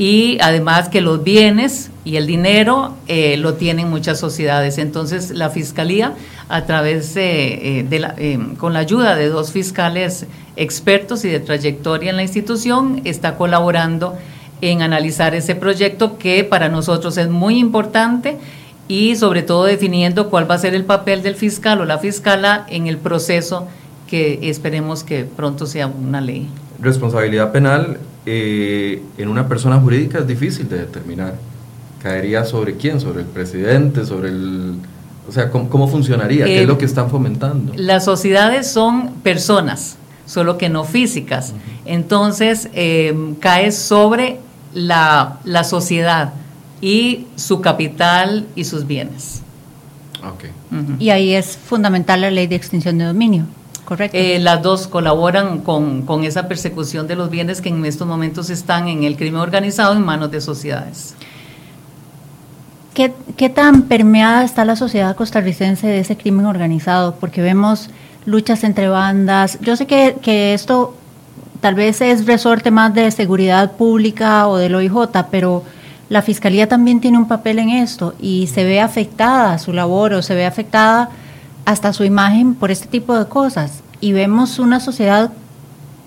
Y además que los bienes y el dinero eh, lo tienen muchas sociedades. Entonces la Fiscalía, a través de, eh, la, eh, con la ayuda de dos fiscales expertos y de trayectoria en la institución, está colaborando en analizar ese proyecto que para nosotros es muy importante y sobre todo definiendo cuál va a ser el papel del fiscal o la fiscala en el proceso que esperemos que pronto sea una ley. Responsabilidad penal eh, en una persona jurídica es difícil de determinar. ¿Caería sobre quién? ¿Sobre el presidente? ¿Sobre el...? O sea, ¿cómo, funcionaría? ¿Qué es lo que están fomentando? Las sociedades son personas, solo que no físicas. Entonces, eh, cae sobre la, la sociedad y su capital y sus bienes. Okay. Y ahí es fundamental la ley de extinción de dominio, ¿correcto? Eh, las dos colaboran con, con, esa persecución de los bienes que en estos momentos están en el crimen organizado en manos de sociedades. ¿Qué, ¿Qué tan permeada está la sociedad costarricense de ese crimen organizado? Porque vemos luchas entre bandas. Yo sé que, que esto tal vez es resorte más de seguridad pública o del OIJ, pero la Fiscalía también tiene un papel en esto y se ve afectada su labor o se ve afectada hasta su imagen por este tipo de cosas. Y vemos una sociedad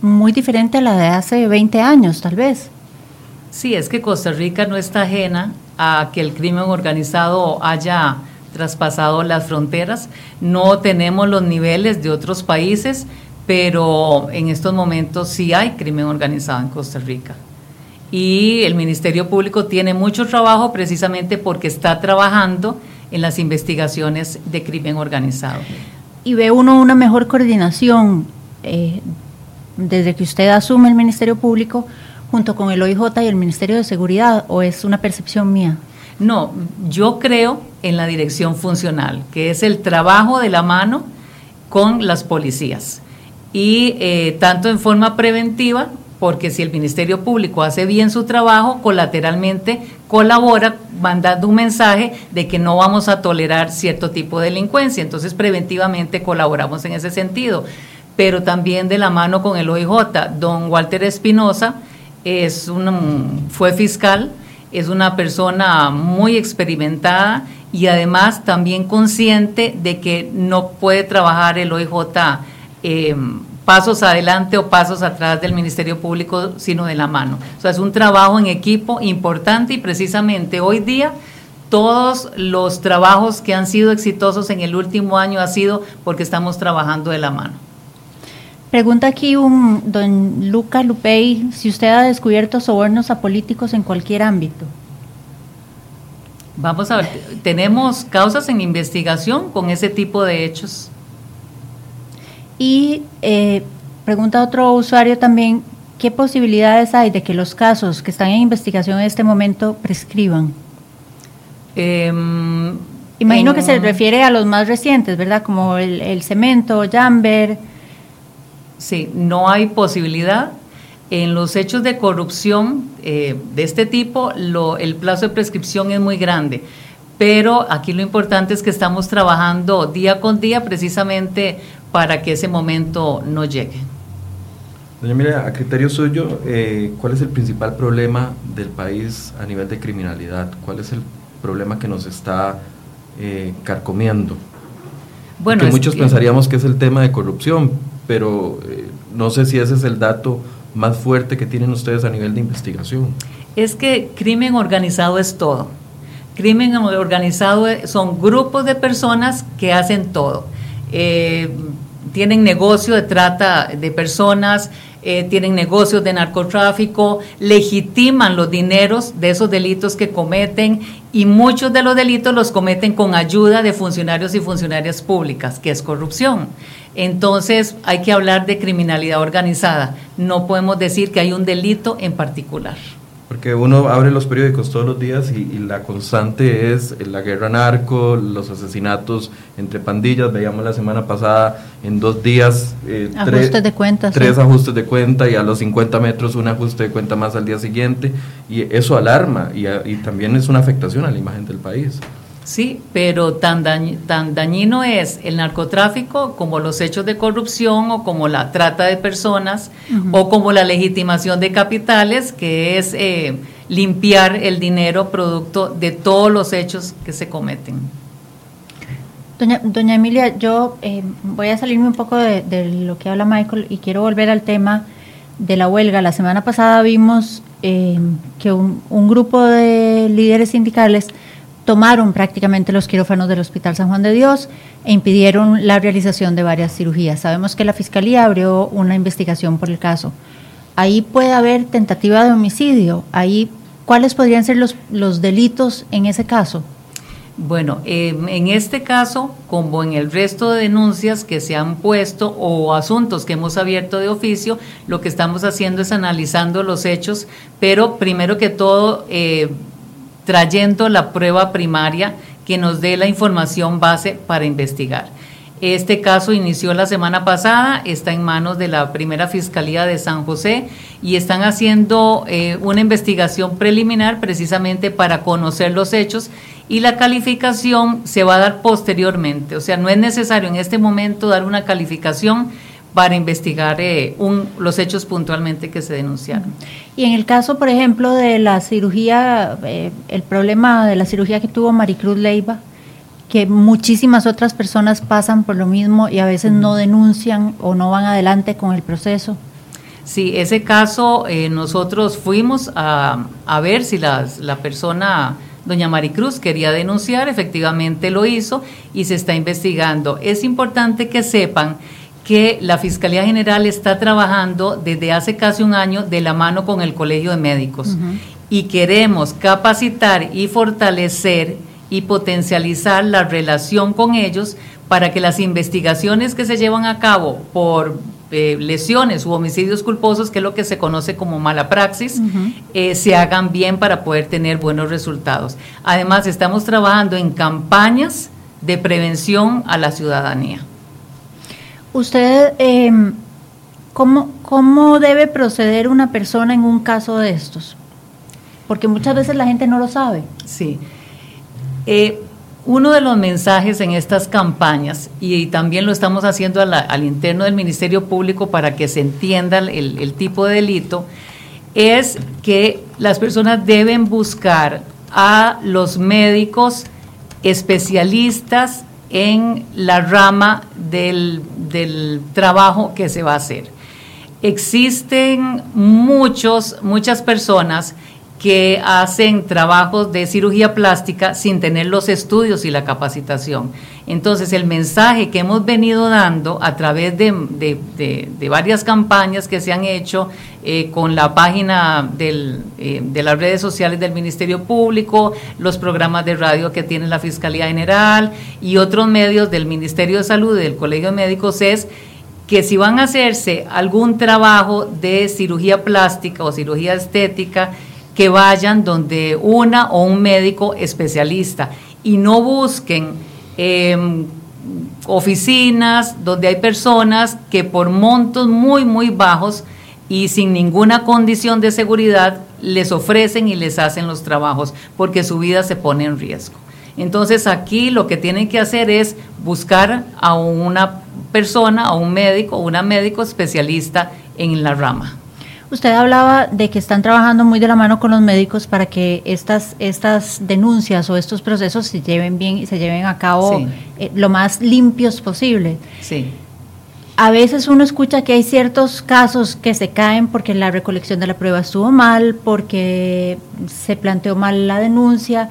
muy diferente a la de hace 20 años, tal vez. Sí, es que Costa Rica no está ajena a que el crimen organizado haya traspasado las fronteras. No tenemos los niveles de otros países, pero en estos momentos sí hay crimen organizado en Costa Rica y el Ministerio Público tiene mucho trabajo precisamente porque está trabajando en las investigaciones de crimen organizado. ¿Y ve uno una mejor coordinación eh, desde que usted asume el Ministerio Público junto con el OIJ y el Ministerio de Seguridad o es una percepción mía? No, yo creo en la dirección funcional, que es el trabajo de la mano con las policías. Y eh, tanto en forma preventiva porque si el Ministerio Público hace bien su trabajo, colateralmente colabora mandando un mensaje de que no vamos a tolerar cierto tipo de delincuencia. Entonces, preventivamente colaboramos en ese sentido. Pero también de la mano con el OIJ, don Walter Espinosa es un, fue fiscal, es una persona muy experimentada y además también consciente de que no puede trabajar el OIJ. Eh, pasos adelante o pasos atrás del Ministerio Público, sino de la mano. O sea, es un trabajo en equipo importante y precisamente hoy día todos los trabajos que han sido exitosos en el último año ha sido porque estamos trabajando de la mano. Pregunta aquí un don Luca Lupey, si usted ha descubierto sobornos a políticos en cualquier ámbito. Vamos a ver, tenemos causas en investigación con ese tipo de hechos. Y eh, pregunta otro usuario también, ¿qué posibilidades hay de que los casos que están en investigación en este momento prescriban? Em, Imagino que se refiere a los más recientes, ¿verdad? Como el, cemento, Jamber. Sí, no hay posibilidad. En los hechos de corrupción eh, de este tipo, el plazo de prescripción es muy grande pero aquí lo importante es que estamos trabajando día con día precisamente para que ese momento no llegue. Doña Mira, a criterio suyo, eh, ¿cuál es el principal problema del país a nivel de criminalidad? ¿Cuál es el problema que nos está eh, carcomiendo? Bueno, muchos pensaríamos que es el tema de corrupción, pero eh, no sé si ese es el dato más fuerte que tienen ustedes a nivel de investigación. Es que crimen organizado es todo Crimen organizado son grupos de personas que hacen todo. Eh, tienen negocio de trata de personas, eh, tienen negocios de narcotráfico, legitiman los dineros de esos delitos que cometen y muchos de los delitos los cometen con ayuda de funcionarios y funcionarias públicas, que es corrupción. Entonces hay que hablar de criminalidad organizada. No podemos decir que hay un delito en particular. Porque uno abre los periódicos todos los días y, la constante es la guerra narco, los asesinatos entre pandillas. Veíamos la semana pasada en dos días eh, ajustes de cuenta, tres ajustes de cuenta y a los 50 metros un ajuste de cuenta más al día siguiente. Y eso alarma y, y también es una afectación a la imagen del país. Sí, pero tan, tan dañino es el narcotráfico como los hechos de corrupción o como la trata de personas o como la legitimación de capitales, que es eh, limpiar el dinero producto de todos los hechos que se cometen. Doña, Emilia, yo eh, voy a salirme un poco de, lo que habla Michael y quiero volver al tema de la huelga. La semana pasada vimos eh, que un grupo de líderes sindicales tomaron prácticamente los quirófanos del Hospital San Juan de Dios e impidieron la realización de varias cirugías. Sabemos que la Fiscalía abrió una investigación por el caso. Ahí puede haber tentativa de homicidio. Ahí, ¿Cuáles podrían ser los, los delitos en ese caso? Bueno, em, en este caso, como en el resto de denuncias que se han puesto o asuntos que hemos abierto de oficio, lo que estamos haciendo es analizando los hechos, pero primero que todo, eh, trayendo la prueba primaria que nos dé la información base para investigar. Este caso inició la semana pasada, está en manos de la primera Fiscalía de San José y están haciendo eh, una investigación preliminar precisamente para conocer los hechos y la calificación se va a dar posteriormente. O sea, no es necesario en este momento dar una calificación para investigar eh, los hechos puntualmente que se denunciaron. Y en el caso, por ejemplo, de la cirugía, eh, el problema de la cirugía que tuvo Maricruz Leiva, que muchísimas otras personas pasan por lo mismo y a veces no denuncian o no van adelante con el proceso. Sí, ese caso eh, nosotros fuimos a, ver si la persona, doña Maricruz, quería denunciar, efectivamente lo hizo y se está investigando. Es importante que sepan que la Fiscalía General está trabajando desde hace casi un año de la mano con el Colegio de Médicos y queremos capacitar y fortalecer y potencializar la relación con ellos para que las investigaciones que se llevan a cabo por eh, lesiones u homicidios culposos, que es lo que se conoce como mala praxis, eh, se hagan bien para poder tener buenos resultados. Además, estamos trabajando en campañas de prevención a la ciudadanía. Usted, em, ¿cómo, ¿cómo debe proceder una persona en un caso de estos? Porque muchas veces la gente no lo sabe. Sí. Eh, uno de los mensajes en estas campañas, y, también lo estamos haciendo al interno del Ministerio Público para que se entienda el, el tipo de delito, es que las personas deben buscar a los médicos especialistas en la rama del, trabajo que se va a hacer. Existen muchos, muchas personas que hacen trabajos de cirugía plástica sin tener los estudios y la capacitación. Entonces, el mensaje que hemos venido dando a través de, varias campañas que se han hecho eh, con la página eh, de las redes sociales del Ministerio Público, los programas de radio que tiene la Fiscalía General y otros medios del Ministerio de Salud y del Colegio de Médicos es que si van a hacerse algún trabajo de cirugía plástica o cirugía estética, que vayan donde una o un médico especialista y no busquen em, oficinas donde hay personas que por montos muy, muy bajos y sin ninguna condición de seguridad les ofrecen y les hacen los trabajos porque su vida se pone en riesgo. Entonces aquí lo que tienen que hacer es buscar a una persona, a un médico una médico especialista en la rama. Usted hablaba de que están trabajando muy de la mano con los médicos para que estas, estas denuncias o estos procesos se lleven bien y se lleven a cabo eh, lo más limpios posible. Sí. A veces uno escucha que hay ciertos casos que se caen porque la recolección de la prueba estuvo mal, porque se planteó mal la denuncia.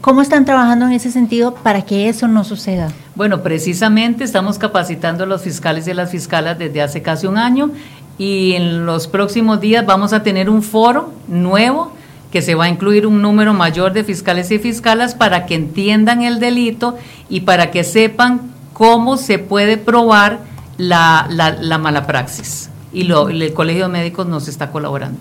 ¿Cómo están trabajando en ese sentido para que eso no suceda? Bueno, precisamente estamos capacitando a los fiscales y a las fiscalas desde hace casi un año y en los próximos días vamos a tener un foro nuevo que se va a incluir un número mayor de fiscales y fiscalas para que entiendan el delito y para que sepan cómo se puede probar la, la, mala praxis. Y lo, el Colegio de Médicos nos está colaborando.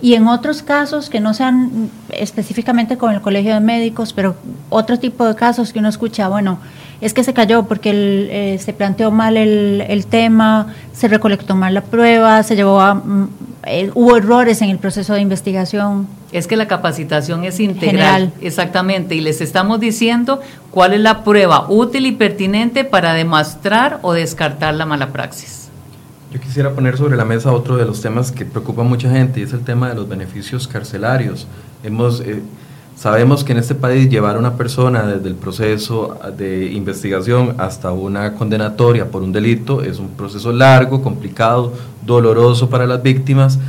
Y en otros casos que no sean específicamente con el Colegio de Médicos, pero otro tipo de casos que uno escucha, bueno, es que se cayó porque eh, se planteó mal el, tema, se recolectó mal la prueba, se llevó a, mm, eh, hubo errores en el proceso de investigación. es que la capacitación es integral. Exactamente, y les estamos diciendo cuál es la prueba útil y pertinente para demostrar o descartar la mala praxis. Yo quisiera poner sobre la mesa otro de los temas que preocupa a mucha gente y es el tema de los beneficios carcelarios. Hemos, eh, sabemos que en este país llevar a una persona desde el proceso de investigación hasta una condenatoria por un delito es un proceso largo, complicado, doloroso para las víctimas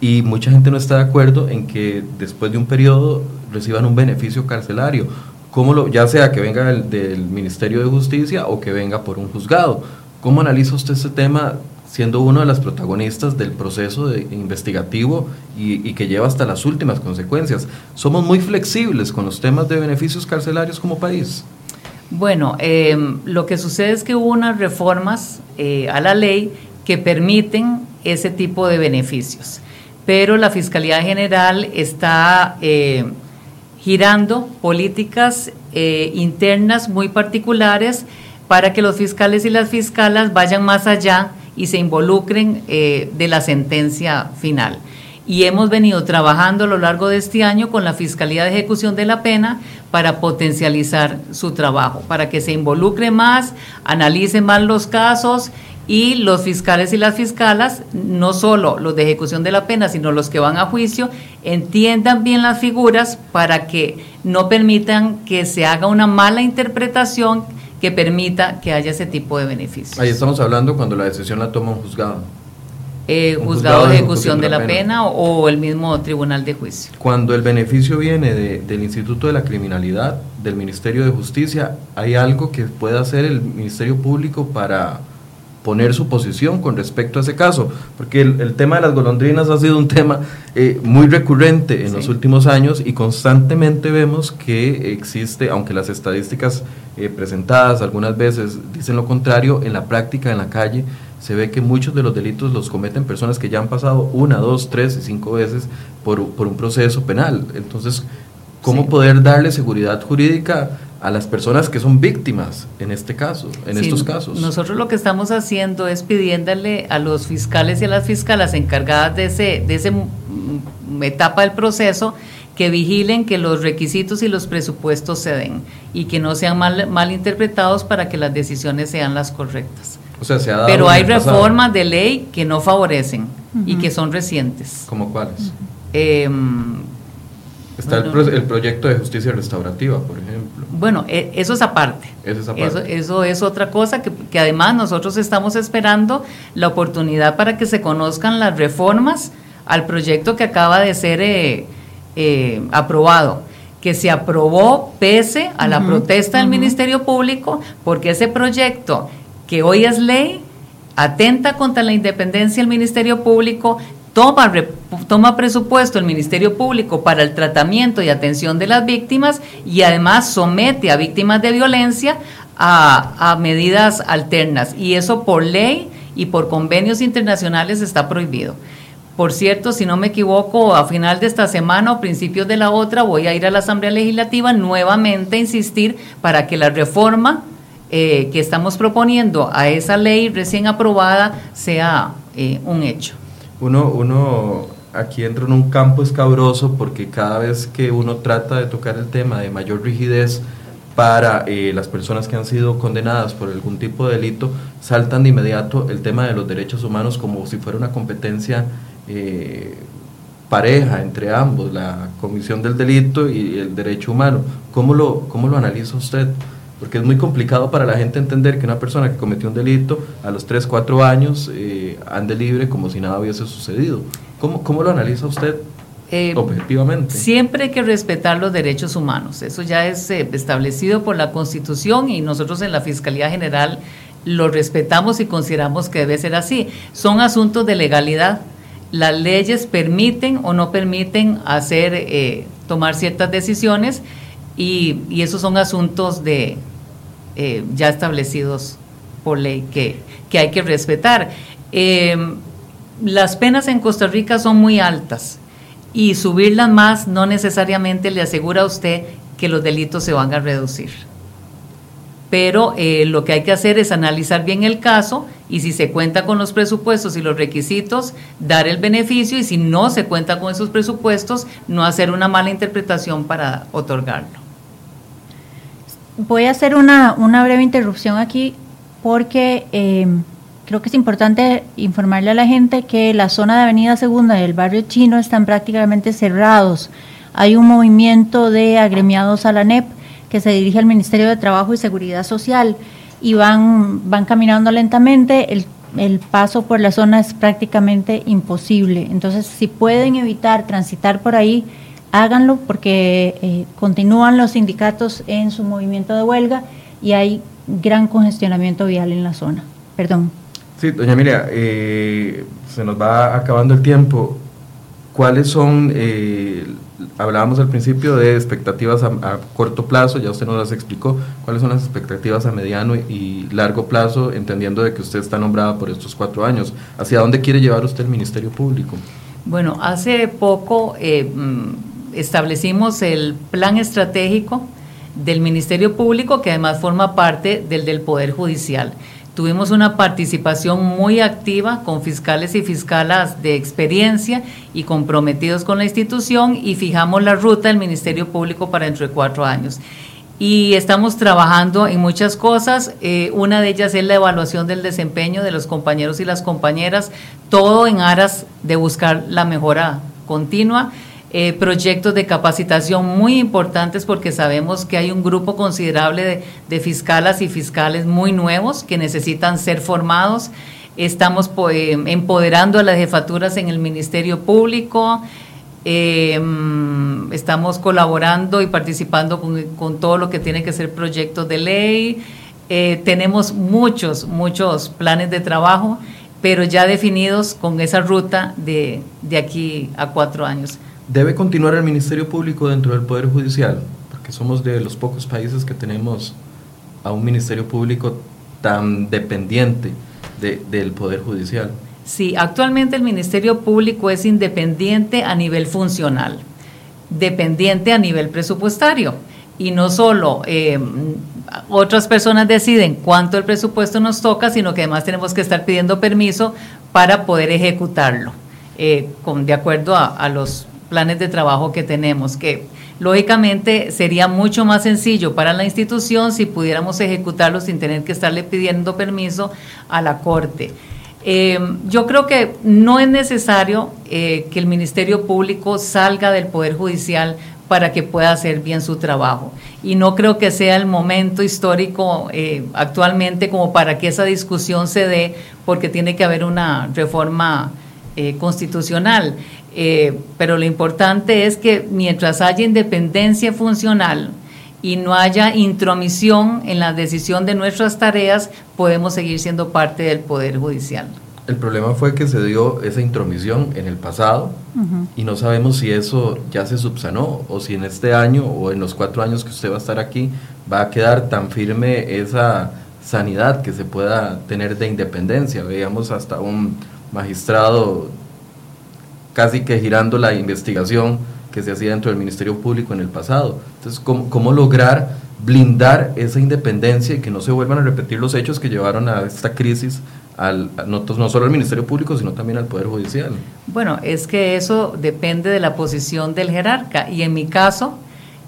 y mucha gente no está de acuerdo en que después de un periodo reciban un beneficio carcelario, como lo, ya sea que venga del, del Ministerio de Justicia o que venga por un juzgado. ¿Cómo analiza usted este tema siendo uno de las protagonistas del proceso de investigativo y, que lleva hasta las últimas consecuencias. Somos muy flexibles con los temas de beneficios carcelarios como país. Bueno, em, lo que sucede es que hubo unas reformas eh, a la ley que permiten ese tipo de beneficios, pero la Fiscalía General está eh, girando políticas eh, internas muy particulares para que los fiscales y las fiscalas vayan más allá y se involucren eh, de la sentencia final. Y hemos venido trabajando a lo largo de este año con la Fiscalía de Ejecución de la Pena para potencializar su trabajo, para que se involucre más, analice más los casos y los fiscales y las fiscalas, no solo los de ejecución de la pena, sino los que van a juicio, entiendan bien las figuras para que no permitan que se haga una mala interpretación que permita que haya ese tipo de beneficios. Ahí estamos hablando cuando la decisión la toma un juzgado. Eh, juzgado, de ejecución de la, pena, o, el mismo tribunal de juicio. Cuando el beneficio viene del Instituto de la Criminalidad, del Ministerio de Justicia, ¿hay algo que pueda hacer el Ministerio Público para poner su posición con respecto a ese caso, porque el, tema de las golondrinas ha sido un tema eh, muy recurrente en los últimos años y constantemente vemos que existe, aunque las estadísticas eh, presentadas algunas veces dicen lo contrario, en la práctica, en la calle, se ve que muchos de los delitos los cometen personas que ya han pasado una, dos, tres y cinco veces por, por un proceso penal. Entonces, ¿cómo poder darle seguridad jurídica a las personas que son víctimas en este caso, en estos casos. Nosotros lo que estamos haciendo es pidiéndole a los fiscales y a las fiscalas encargadas de ese de ese etapa del proceso que vigilen que los requisitos y los presupuestos se den y que no sean mal, mal interpretados para que las decisiones sean las correctas. O sea, se ha dado Pero hay reformas de ley que no favorecen y que son recientes. ¿Como cuáles? Está el, proyecto de justicia restaurativa, por ejemplo. Bueno, e, eso es aparte. Eso es Eso, es otra cosa que, que, además nosotros estamos esperando la oportunidad para que se conozcan las reformas al proyecto que acaba de ser eh, eh, aprobado que se aprobó pese a la protesta del Ministerio Público, porque ese proyecto que hoy es ley atenta contra la independencia del Ministerio Público, toma, toma presupuesto el Ministerio Público para el tratamiento y atención de las víctimas y además somete a víctimas de violencia a, medidas alternas. Y eso por ley y por convenios internacionales está prohibido. Por cierto, si no me equivoco, a final de esta semana o principios de la otra voy a ir a la Asamblea Legislativa nuevamente a insistir para que la reforma eh, que estamos proponiendo a esa ley recién aprobada sea eh, un hecho uno, uno aquí entra en un campo escabroso porque cada vez que uno trata de tocar el tema de mayor rigidez para eh, las personas que han sido condenadas por algún tipo de delito, saltan de inmediato el tema de los derechos humanos como si fuera una competencia eh, pareja entre ambos, la comisión del delito y el derecho humano. ¿Cómo lo, cómo lo analiza usted? Porque es muy complicado para la gente entender que una persona que cometió un delito a los 3, 4 años eh, ande libre como si nada hubiese sucedido. ¿Cómo, cómo lo analiza usted eh, objetivamente? Siempre hay que respetar los derechos humanos, eso ya es eh, establecido por la Constitución y nosotros en la Fiscalía General lo respetamos y consideramos que debe ser así. Son asuntos de legalidad. Las leyes permiten o no permiten hacer, eh, tomar ciertas decisiones y, esos son asuntos de eh, ya establecidos por ley que, hay que respetar. Em, las penas en Costa Rica son muy altas y subirlas más no necesariamente le asegura a usted que los delitos se van a reducir. pero eh, lo que hay que hacer es analizar bien el caso y si se cuenta con los presupuestos y los requisitos, dar el beneficio y si no se cuenta con esos presupuestos, no hacer una mala interpretación para otorgarlo. Voy a hacer una, breve interrupción aquí porque eh, creo que es importante informarle a la gente que la zona de Avenida Segunda y el barrio chino están prácticamente cerrados. Hay un movimiento de agremiados a la NEP que se dirige al Ministerio de Trabajo y Seguridad Social y van, van caminando lentamente. El, paso por la zona es prácticamente imposible. Entonces, si pueden evitar transitar por ahí, háganlo porque eh, continúan los sindicatos en su movimiento de huelga y hay gran congestionamiento vial en la zona. Perdón. Sí, doña Miria, eh, se nos va acabando el tiempo. ¿Cuáles son eh, hablábamos al principio de expectativas a, corto plazo, ya usted nos las explicó, cuáles son las expectativas a mediano y largo plazo, entendiendo de que usted está nombrada por estos cuatro años. ¿Hacia dónde quiere llevar usted el Ministerio Público? Bueno, hace poco eh, mm, establecimos el plan estratégico del Ministerio Público, que además forma parte del del Poder Judicial. Tuvimos una participación muy activa con fiscales y fiscalas de experiencia y comprometidos con la institución y fijamos la ruta del Ministerio Público para dentro de cuatro años. Y estamos trabajando en muchas cosas. Eh, una de ellas es la evaluación del desempeño de los compañeros y las compañeras, todo en aras de buscar la mejora continua. Eh, proyectos de capacitación muy importantes porque sabemos que hay un grupo considerable de, de fiscalas y fiscales muy nuevos que necesitan ser formados. Estamos eh, empoderando a las jefaturas en el Ministerio Público. Eh, estamos colaborando y participando con, todo lo que tiene que ser proyectos de ley. tenemos muchos, muchos planes de trabajo, pero ya definidos con esa ruta de, de aquí a cuatro años. ¿Debe continuar el Ministerio Público dentro del Poder Judicial? Porque somos de los pocos países que tenemos a un Ministerio Público tan dependiente del Poder Judicial. Sí, actualmente el Ministerio Público es independiente a nivel funcional, dependiente a nivel presupuestario. Y no solo eh, otras personas deciden cuánto el presupuesto nos toca, sino que además tenemos que estar pidiendo permiso para poder ejecutarlo, eh, con, de acuerdo a los planes de trabajo que tenemos, que lógicamente sería mucho más sencillo para la institución si pudiéramos ejecutarlo sin tener que estarle pidiendo permiso a la Corte. Eh, yo creo que no es necesario eh, que el Ministerio Público salga del Poder Judicial para que pueda hacer bien su trabajo. Y no creo que sea el momento histórico eh, actualmente como para que esa discusión se dé, porque tiene que haber una reforma constitucional. Eh, pero lo importante es que mientras haya independencia funcional y no haya intromisión en la decisión de nuestras tareas, podemos seguir siendo parte del Poder Judicial. El problema fue que se dio esa intromisión en el pasado y no sabemos si eso ya se subsanó o si en este año o en los cuatro años que usted va a estar aquí va a quedar tan firme esa sanidad que se pueda tener de independencia. Veíamos hasta un magistrado casi que girando la investigación que se hacía dentro del Ministerio Público en el pasado. Entonces, ¿cómo, lograr blindar esa independencia y que no se vuelvan a repetir los hechos que llevaron a esta crisis al, no, no, solo al Ministerio Público, sino también al Poder Judicial. Bueno, es que eso depende de la posición del jerarca y en mi caso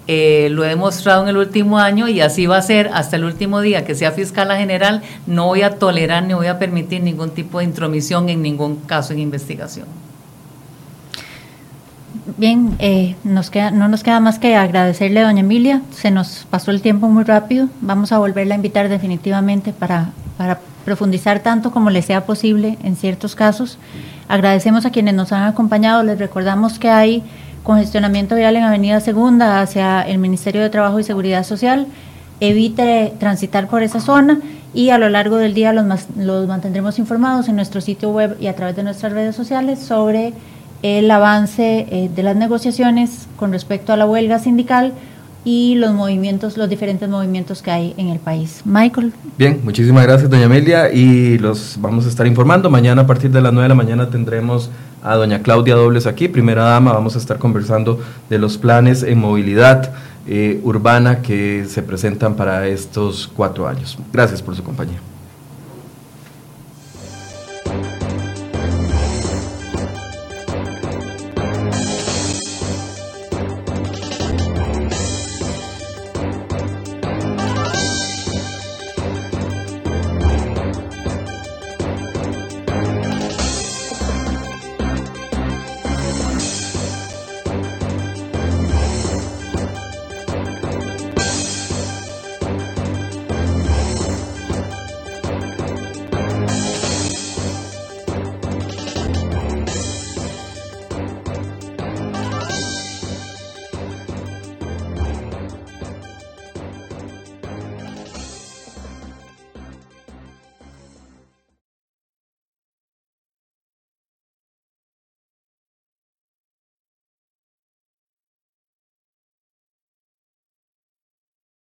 eh, lo he demostrado en el último año y así va a ser hasta el último día que sea fiscal general, no voy a tolerar ni voy a permitir ningún tipo de intromisión en ningún caso en investigación. Bien, eh, nos queda, no nos queda más que agradecerle doña Emilia. Se nos pasó el tiempo muy rápido. Vamos a volverla a invitar definitivamente para, para profundizar tanto como le sea posible en ciertos casos. Agradecemos a quienes nos han acompañado. Les recordamos que hay congestionamiento vial en Avenida Segunda hacia el Ministerio de Trabajo y Seguridad Social. Evite transitar por esa zona y a lo largo del día los, los mantendremos informados en nuestro sitio web y a través de nuestras redes sociales sobre el avance eh, de las negociaciones con respecto a la huelga sindical y los movimientos, los diferentes movimientos que hay en el país. Michael. Bien, muchísimas gracias, doña Amelia, y los vamos a estar informando. Mañana a partir de las 9 de la mañana tendremos a doña Claudia Dobles aquí, primera dama. Vamos a estar conversando de los planes en movilidad eh, urbana que se presentan para estos cuatro años. Gracias por su compañía.